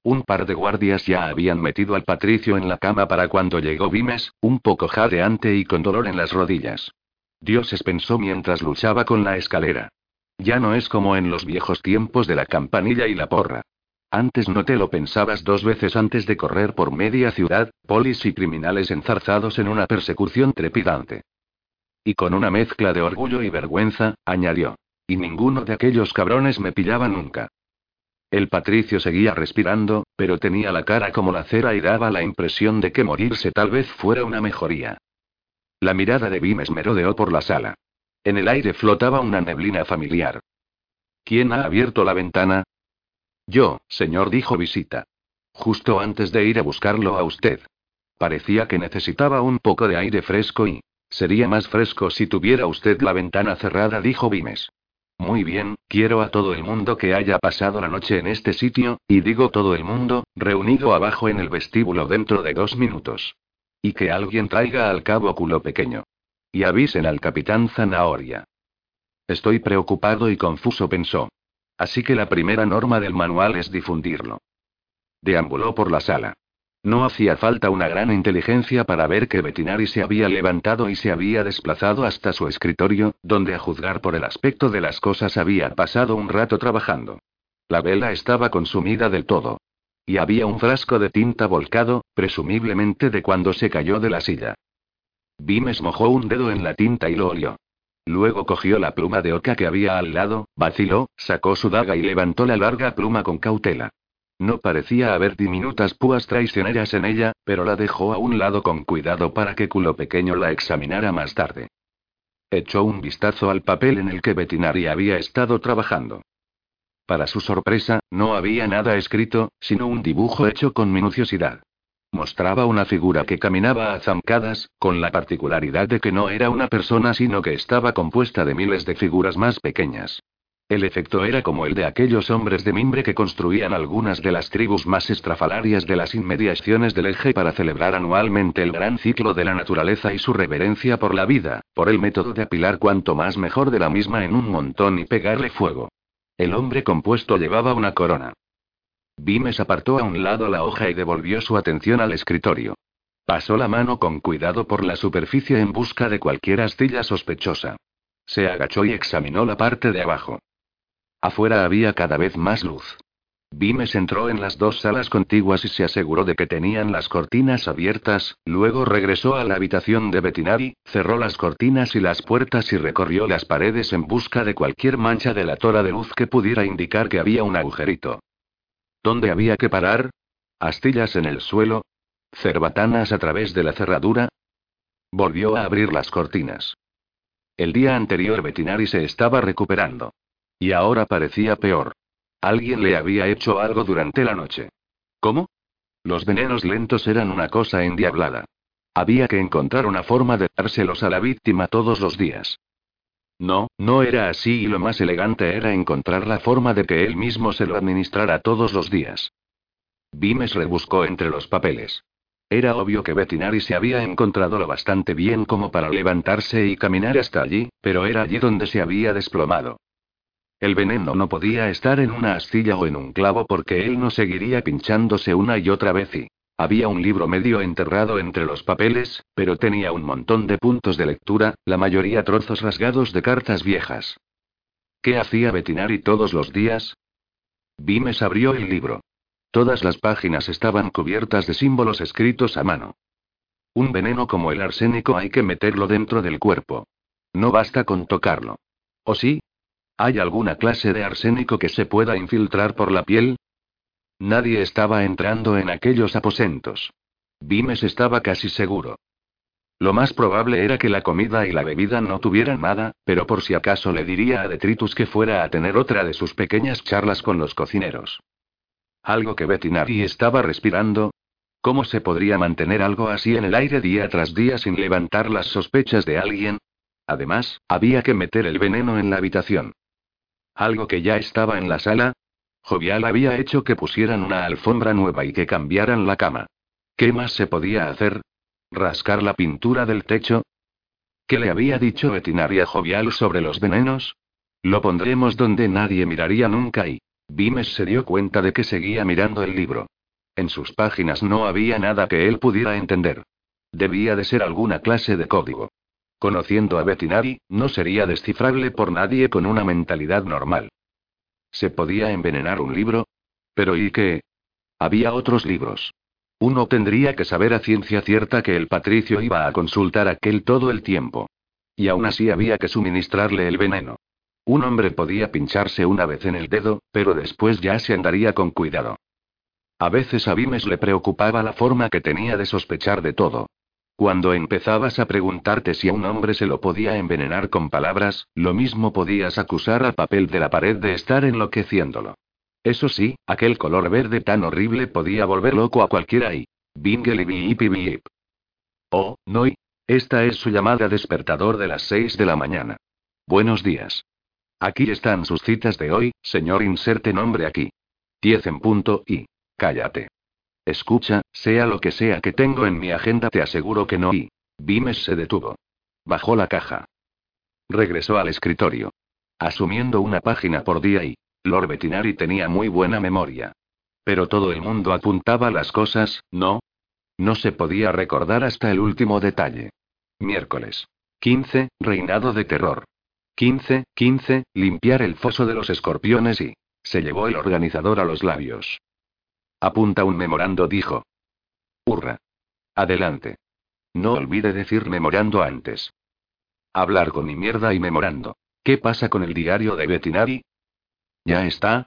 Un par de guardias ya habían metido al patricio en la cama para cuando llegó Vimes, un poco jadeante y con dolor en las rodillas. Dioses pensó mientras luchaba con la escalera. Ya no es como en los viejos tiempos de la campanilla y la porra. Antes no te lo pensabas dos veces antes de correr por media ciudad, polis y criminales enzarzados en una persecución trepidante. Y con una mezcla de orgullo y vergüenza, añadió. Y ninguno de aquellos cabrones me pillaba nunca. El patricio seguía respirando, pero tenía la cara como la cera y daba la impresión de que morirse tal vez fuera una mejoría. La mirada de Bimes merodeó por la sala. En el aire flotaba una neblina familiar. ¿Quién ha abierto la ventana? Yo, señor, dijo Visita. Justo antes de ir a buscarlo a usted. Parecía que necesitaba un poco de aire fresco y... Sería más fresco si tuviera usted la ventana cerrada, dijo Vimes. Muy bien, quiero a todo el mundo que haya pasado la noche en este sitio, y digo todo el mundo, reunido abajo en el vestíbulo dentro de dos minutos. Y que alguien traiga al cabo culo pequeño. Y avisen al capitán Zanahoria. Estoy preocupado y confuso, pensó. Así que la primera norma del manual es difundirlo. Deambuló por la sala. No hacía falta una gran inteligencia para ver que Bettinari se había levantado y se había desplazado hasta su escritorio, donde a juzgar por el aspecto de las cosas había pasado un rato trabajando. La vela estaba consumida del todo. Y había un frasco de tinta volcado, presumiblemente de cuando se cayó de la silla. Vimes mojó un dedo en la tinta y lo olió. Luego cogió la pluma de oca que había al lado, vaciló, sacó su daga y levantó la larga pluma con cautela. No parecía haber diminutas púas traicioneras en ella, pero la dejó a un lado con cuidado para que culo pequeño la examinara más tarde. Echó un vistazo al papel en el que Bettinari había estado trabajando. Para su sorpresa, no había nada escrito, sino un dibujo hecho con minuciosidad. Mostraba una figura que caminaba a zancadas, con la particularidad de que no era una persona sino que estaba compuesta de miles de figuras más pequeñas. El efecto era como el de aquellos hombres de mimbre que construían algunas de las tribus más estrafalarias de las inmediaciones del eje para celebrar anualmente el gran ciclo de la naturaleza y su reverencia por la vida, por el método de apilar cuanto más mejor de la misma en un montón y pegarle fuego. El hombre compuesto llevaba una corona. Vimes apartó a un lado la hoja y devolvió su atención al escritorio. Pasó la mano con cuidado por la superficie en busca de cualquier astilla sospechosa. Se agachó y examinó la parte de abajo. Afuera había cada vez más luz. Vimes entró en las dos salas contiguas y se aseguró de que tenían las cortinas abiertas, luego regresó a la habitación de Bettinari, cerró las cortinas y las puertas y recorrió las paredes en busca de cualquier mancha de la tora de luz que pudiera indicar que había un agujerito. ¿Dónde había que parar? ¿Astillas en el suelo? ¿Cerbatanas a través de la cerradura? Volvió a abrir las cortinas. El día anterior Bettinari se estaba recuperando. Y ahora parecía peor. Alguien le había hecho algo durante la noche. ¿Cómo? Los venenos lentos eran una cosa endiablada. Había que encontrar una forma de dárselos a la víctima todos los días. No, no era así y lo más elegante era encontrar la forma de que él mismo se lo administrara todos los días. Vimes rebuscó entre los papeles. Era obvio que Bettinari se había encontrado lo bastante bien como para levantarse y caminar hasta allí, pero era allí donde se había desplomado. El veneno no podía estar en una astilla o en un clavo porque él no seguiría pinchándose una y otra vez y, había un libro medio enterrado entre los papeles, pero tenía un montón de puntos de lectura, la mayoría trozos rasgados de cartas viejas. ¿Qué hacía Bettinari todos los días? Vimes abrió el libro. Todas las páginas estaban cubiertas de símbolos escritos a mano. Un veneno como el arsénico hay que meterlo dentro del cuerpo. No basta con tocarlo. ¿O sí? ¿Hay alguna clase de arsénico que se pueda infiltrar por la piel? Nadie estaba entrando en aquellos aposentos. Vimes estaba casi seguro. Lo más probable era que la comida y la bebida no tuvieran nada, pero por si acaso le diría a Detritus que fuera a tener otra de sus pequeñas charlas con los cocineros. Algo que Bettinari estaba respirando. ¿Cómo se podría mantener algo así en el aire día tras día sin levantar las sospechas de alguien? Además, había que meter el veneno en la habitación. Algo que ya estaba en la sala. Jovial había hecho que pusieran una alfombra nueva y que cambiaran la cama. ¿Qué más se podía hacer? ¿Rascar la pintura del techo? ¿Qué le había dicho Vetinaria Jovial sobre los venenos? Lo pondremos donde nadie miraría nunca y. Vimes se dio cuenta de que seguía mirando el libro. En sus páginas no había nada que él pudiera entender. Debía de ser alguna clase de código. Conociendo a Bettinari, no sería descifrable por nadie con una mentalidad normal. ¿Se podía envenenar un libro? Pero ¿y qué? Había otros libros. Uno tendría que saber a ciencia cierta que el patricio iba a consultar aquel todo el tiempo. Y aún así había que suministrarle el veneno. Un hombre podía pincharse una vez en el dedo, pero después ya se andaría con cuidado. A veces a Vimes le preocupaba la forma que tenía de sospechar de todo. Cuando empezabas a preguntarte si a un hombre se lo podía envenenar con palabras, lo mismo podías acusar al papel de la pared de estar enloqueciéndolo. Eso sí, aquel color verde tan horrible podía volver loco a cualquiera y. Bingle y bip Oh, no y. Esta es su llamada despertador de las 6 de la mañana. Buenos días. Aquí están sus citas de hoy, señor. Inserte nombre aquí. 10 en punto y. Cállate. Escucha, sea lo que sea que tengo en mi agenda, te aseguro que no. Y. Vimes se detuvo. Bajó la caja. Regresó al escritorio. Asumiendo una página por día y. Lord Bettinari tenía muy buena memoria. Pero todo el mundo apuntaba las cosas, ¿no? No se podía recordar hasta el último detalle. Miércoles. 15, reinado de terror. 15, 15, limpiar el foso de los escorpiones y... Se llevó el organizador a los labios. Apunta un memorando, dijo. Hurra. Adelante. No olvide decir memorando antes. Hablar con mi mierda y memorando. ¿Qué pasa con el diario de Bettinari? ¿Ya está?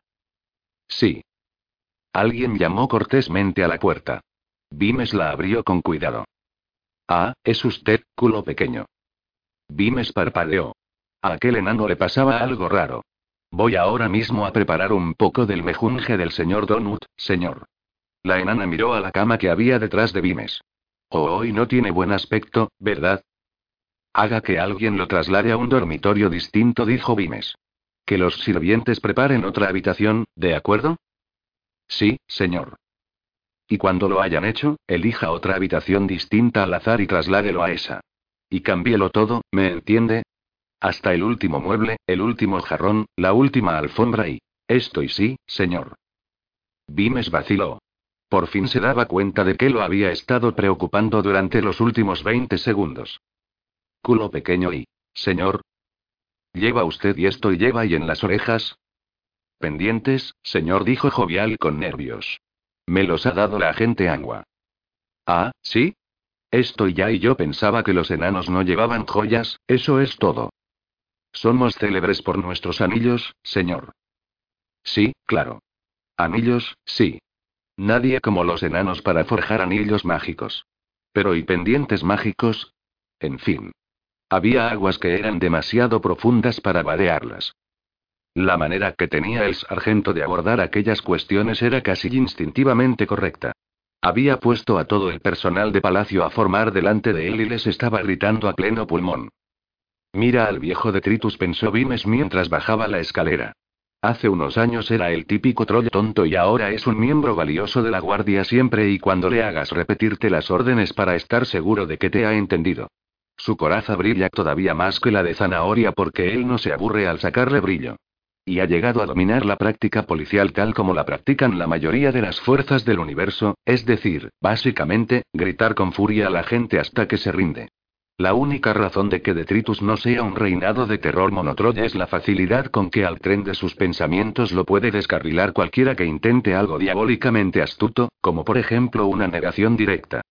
Sí. Alguien llamó cortésmente a la puerta. Vimes la abrió con cuidado. Ah, es usted, culo pequeño. Vimes parpadeó. A aquel enano le pasaba algo raro. Voy ahora mismo a preparar un poco del mejunje del señor Donut, señor. La enana miró a la cama que había detrás de Vimes. Oh, hoy no tiene buen aspecto, ¿verdad? Haga que alguien lo traslade a un dormitorio distinto, dijo Vimes. Que los sirvientes preparen otra habitación, ¿de acuerdo? Sí, señor. Y cuando lo hayan hecho, elija otra habitación distinta al azar y trasládelo a esa. Y cámbielo todo, ¿me entiende? Hasta el último mueble, el último jarrón, la última alfombra y... Esto y sí, señor. Vimes vaciló. Por fin se daba cuenta de que lo había estado preocupando durante los últimos 20 segundos. Culo pequeño y... Señor, ¿Lleva usted y esto y lleva y en las orejas? Pendientes, señor, dijo jovial con nervios. Me los ha dado la agente Angua. Ah, ¿sí? Esto y ya y yo pensaba que los enanos no llevaban joyas, eso es todo. Somos célebres por nuestros anillos, señor. Sí, claro. Anillos, sí. Nadie como los enanos para forjar anillos mágicos. Pero ¿y pendientes mágicos? En fin. Había aguas que eran demasiado profundas para vadearlas. La manera que tenía el sargento de abordar aquellas cuestiones era casi instintivamente correcta. Había puesto a todo el personal de palacio a formar delante de él y les estaba gritando a pleno pulmón. Mira al viejo detritus, pensó Vimes mientras bajaba la escalera. Hace unos años era el típico troll tonto y ahora es un miembro valioso de la guardia siempre y cuando le hagas repetirte las órdenes para estar seguro de que te ha entendido. Su coraza brilla todavía más que la de zanahoria porque él no se aburre al sacarle brillo. Y ha llegado a dominar la práctica policial tal como la practican la mayoría de las fuerzas del universo, es decir, básicamente, gritar con furia a la gente hasta que se rinde. La única razón de que Detritus no sea un reinado de terror monotroya es la facilidad con que al tren de sus pensamientos lo puede descarrilar cualquiera que intente algo diabólicamente astuto, como por ejemplo una negación directa.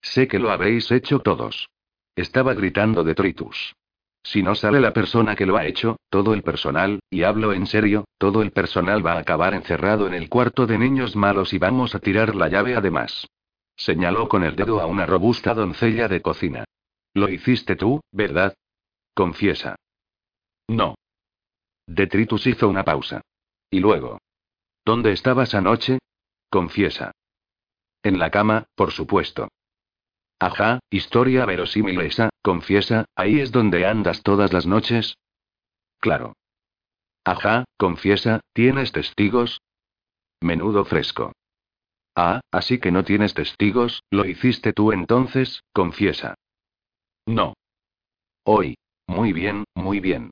Sé que lo habréis hecho todos. Estaba gritando detritus. Si no sale la persona que lo ha hecho, todo el personal, y hablo en serio, todo el personal va a acabar encerrado en el cuarto de niños malos y vamos a tirar la llave además. Señaló con el dedo a una robusta doncella de cocina. Lo hiciste tú, ¿verdad? Confiesa. No. Detritus hizo una pausa. Y luego. ¿Dónde estabas anoche? Confiesa. En la cama, por supuesto. Ajá, historia verosímil esa, confiesa, ahí es donde andas todas las noches. Claro. Ajá, confiesa, ¿tienes testigos? Menudo fresco. Ah, así que no tienes testigos, lo hiciste tú entonces, confiesa. No. Hoy. Muy bien, muy bien.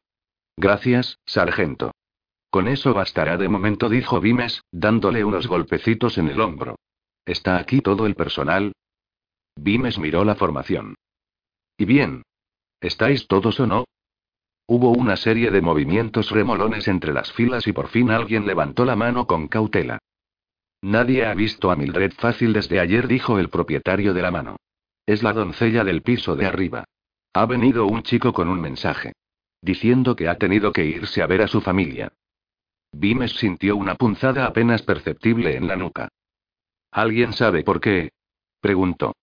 Gracias, sargento. Con eso bastará de momento, dijo Vimes, dándole unos golpecitos en el hombro. ¿Está aquí todo el personal? Vimes miró la formación. ¿Y bien? ¿Estáis todos o no? Hubo una serie de movimientos remolones entre las filas y por fin alguien levantó la mano con cautela. Nadie ha visto a Mildred fácil desde ayer, dijo el propietario de la mano. Es la doncella del piso de arriba. Ha venido un chico con un mensaje. Diciendo que ha tenido que irse a ver a su familia. Vimes sintió una punzada apenas perceptible en la nuca. ¿Alguien sabe por qué? preguntó.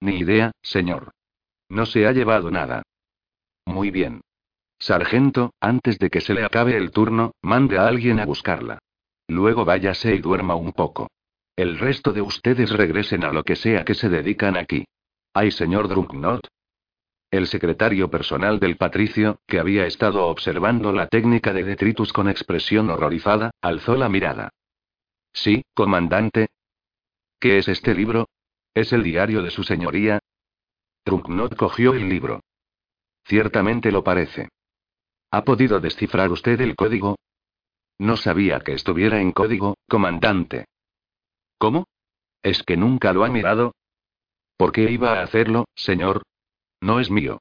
Ni idea, señor. No se ha llevado nada. Muy bien. Sargento, antes de que se le acabe el turno, mande a alguien a buscarla. Luego váyase y duerma un poco. El resto de ustedes regresen a lo que sea que se dedican aquí. Ay, señor Drunknot. El secretario personal del patricio, que había estado observando la técnica de detritus con expresión horrorizada, alzó la mirada. Sí, comandante. ¿Qué es este libro? ¿Es el diario de su señoría? Trunknot cogió el libro. Ciertamente lo parece. ¿Ha podido descifrar usted el código? No sabía que estuviera en código, comandante. ¿Cómo? ¿Es que nunca lo ha mirado? ¿Por qué iba a hacerlo, señor? No es mío.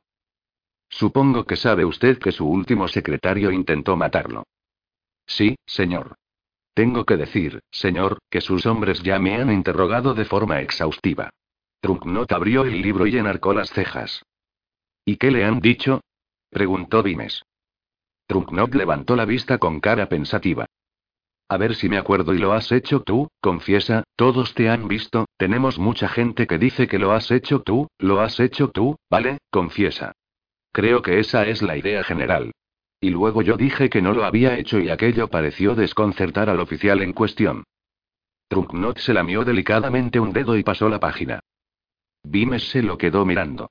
Supongo que sabe usted que su último secretario intentó matarlo. Sí, señor. Tengo que decir, señor, que sus hombres ya me han interrogado de forma exhaustiva. Trunknot abrió el libro y enarcó las cejas. ¿Y qué le han dicho? preguntó Vimes. Trunknot levantó la vista con cara pensativa. A ver si me acuerdo y lo has hecho tú, confiesa, todos te han visto, tenemos mucha gente que dice que lo has hecho tú, lo has hecho tú, ¿vale? Confiesa. Creo que esa es la idea general. Y luego yo dije que no lo había hecho y aquello pareció desconcertar al oficial en cuestión. Trunknot se lamió delicadamente un dedo y pasó la página. Vimes se lo quedó mirando.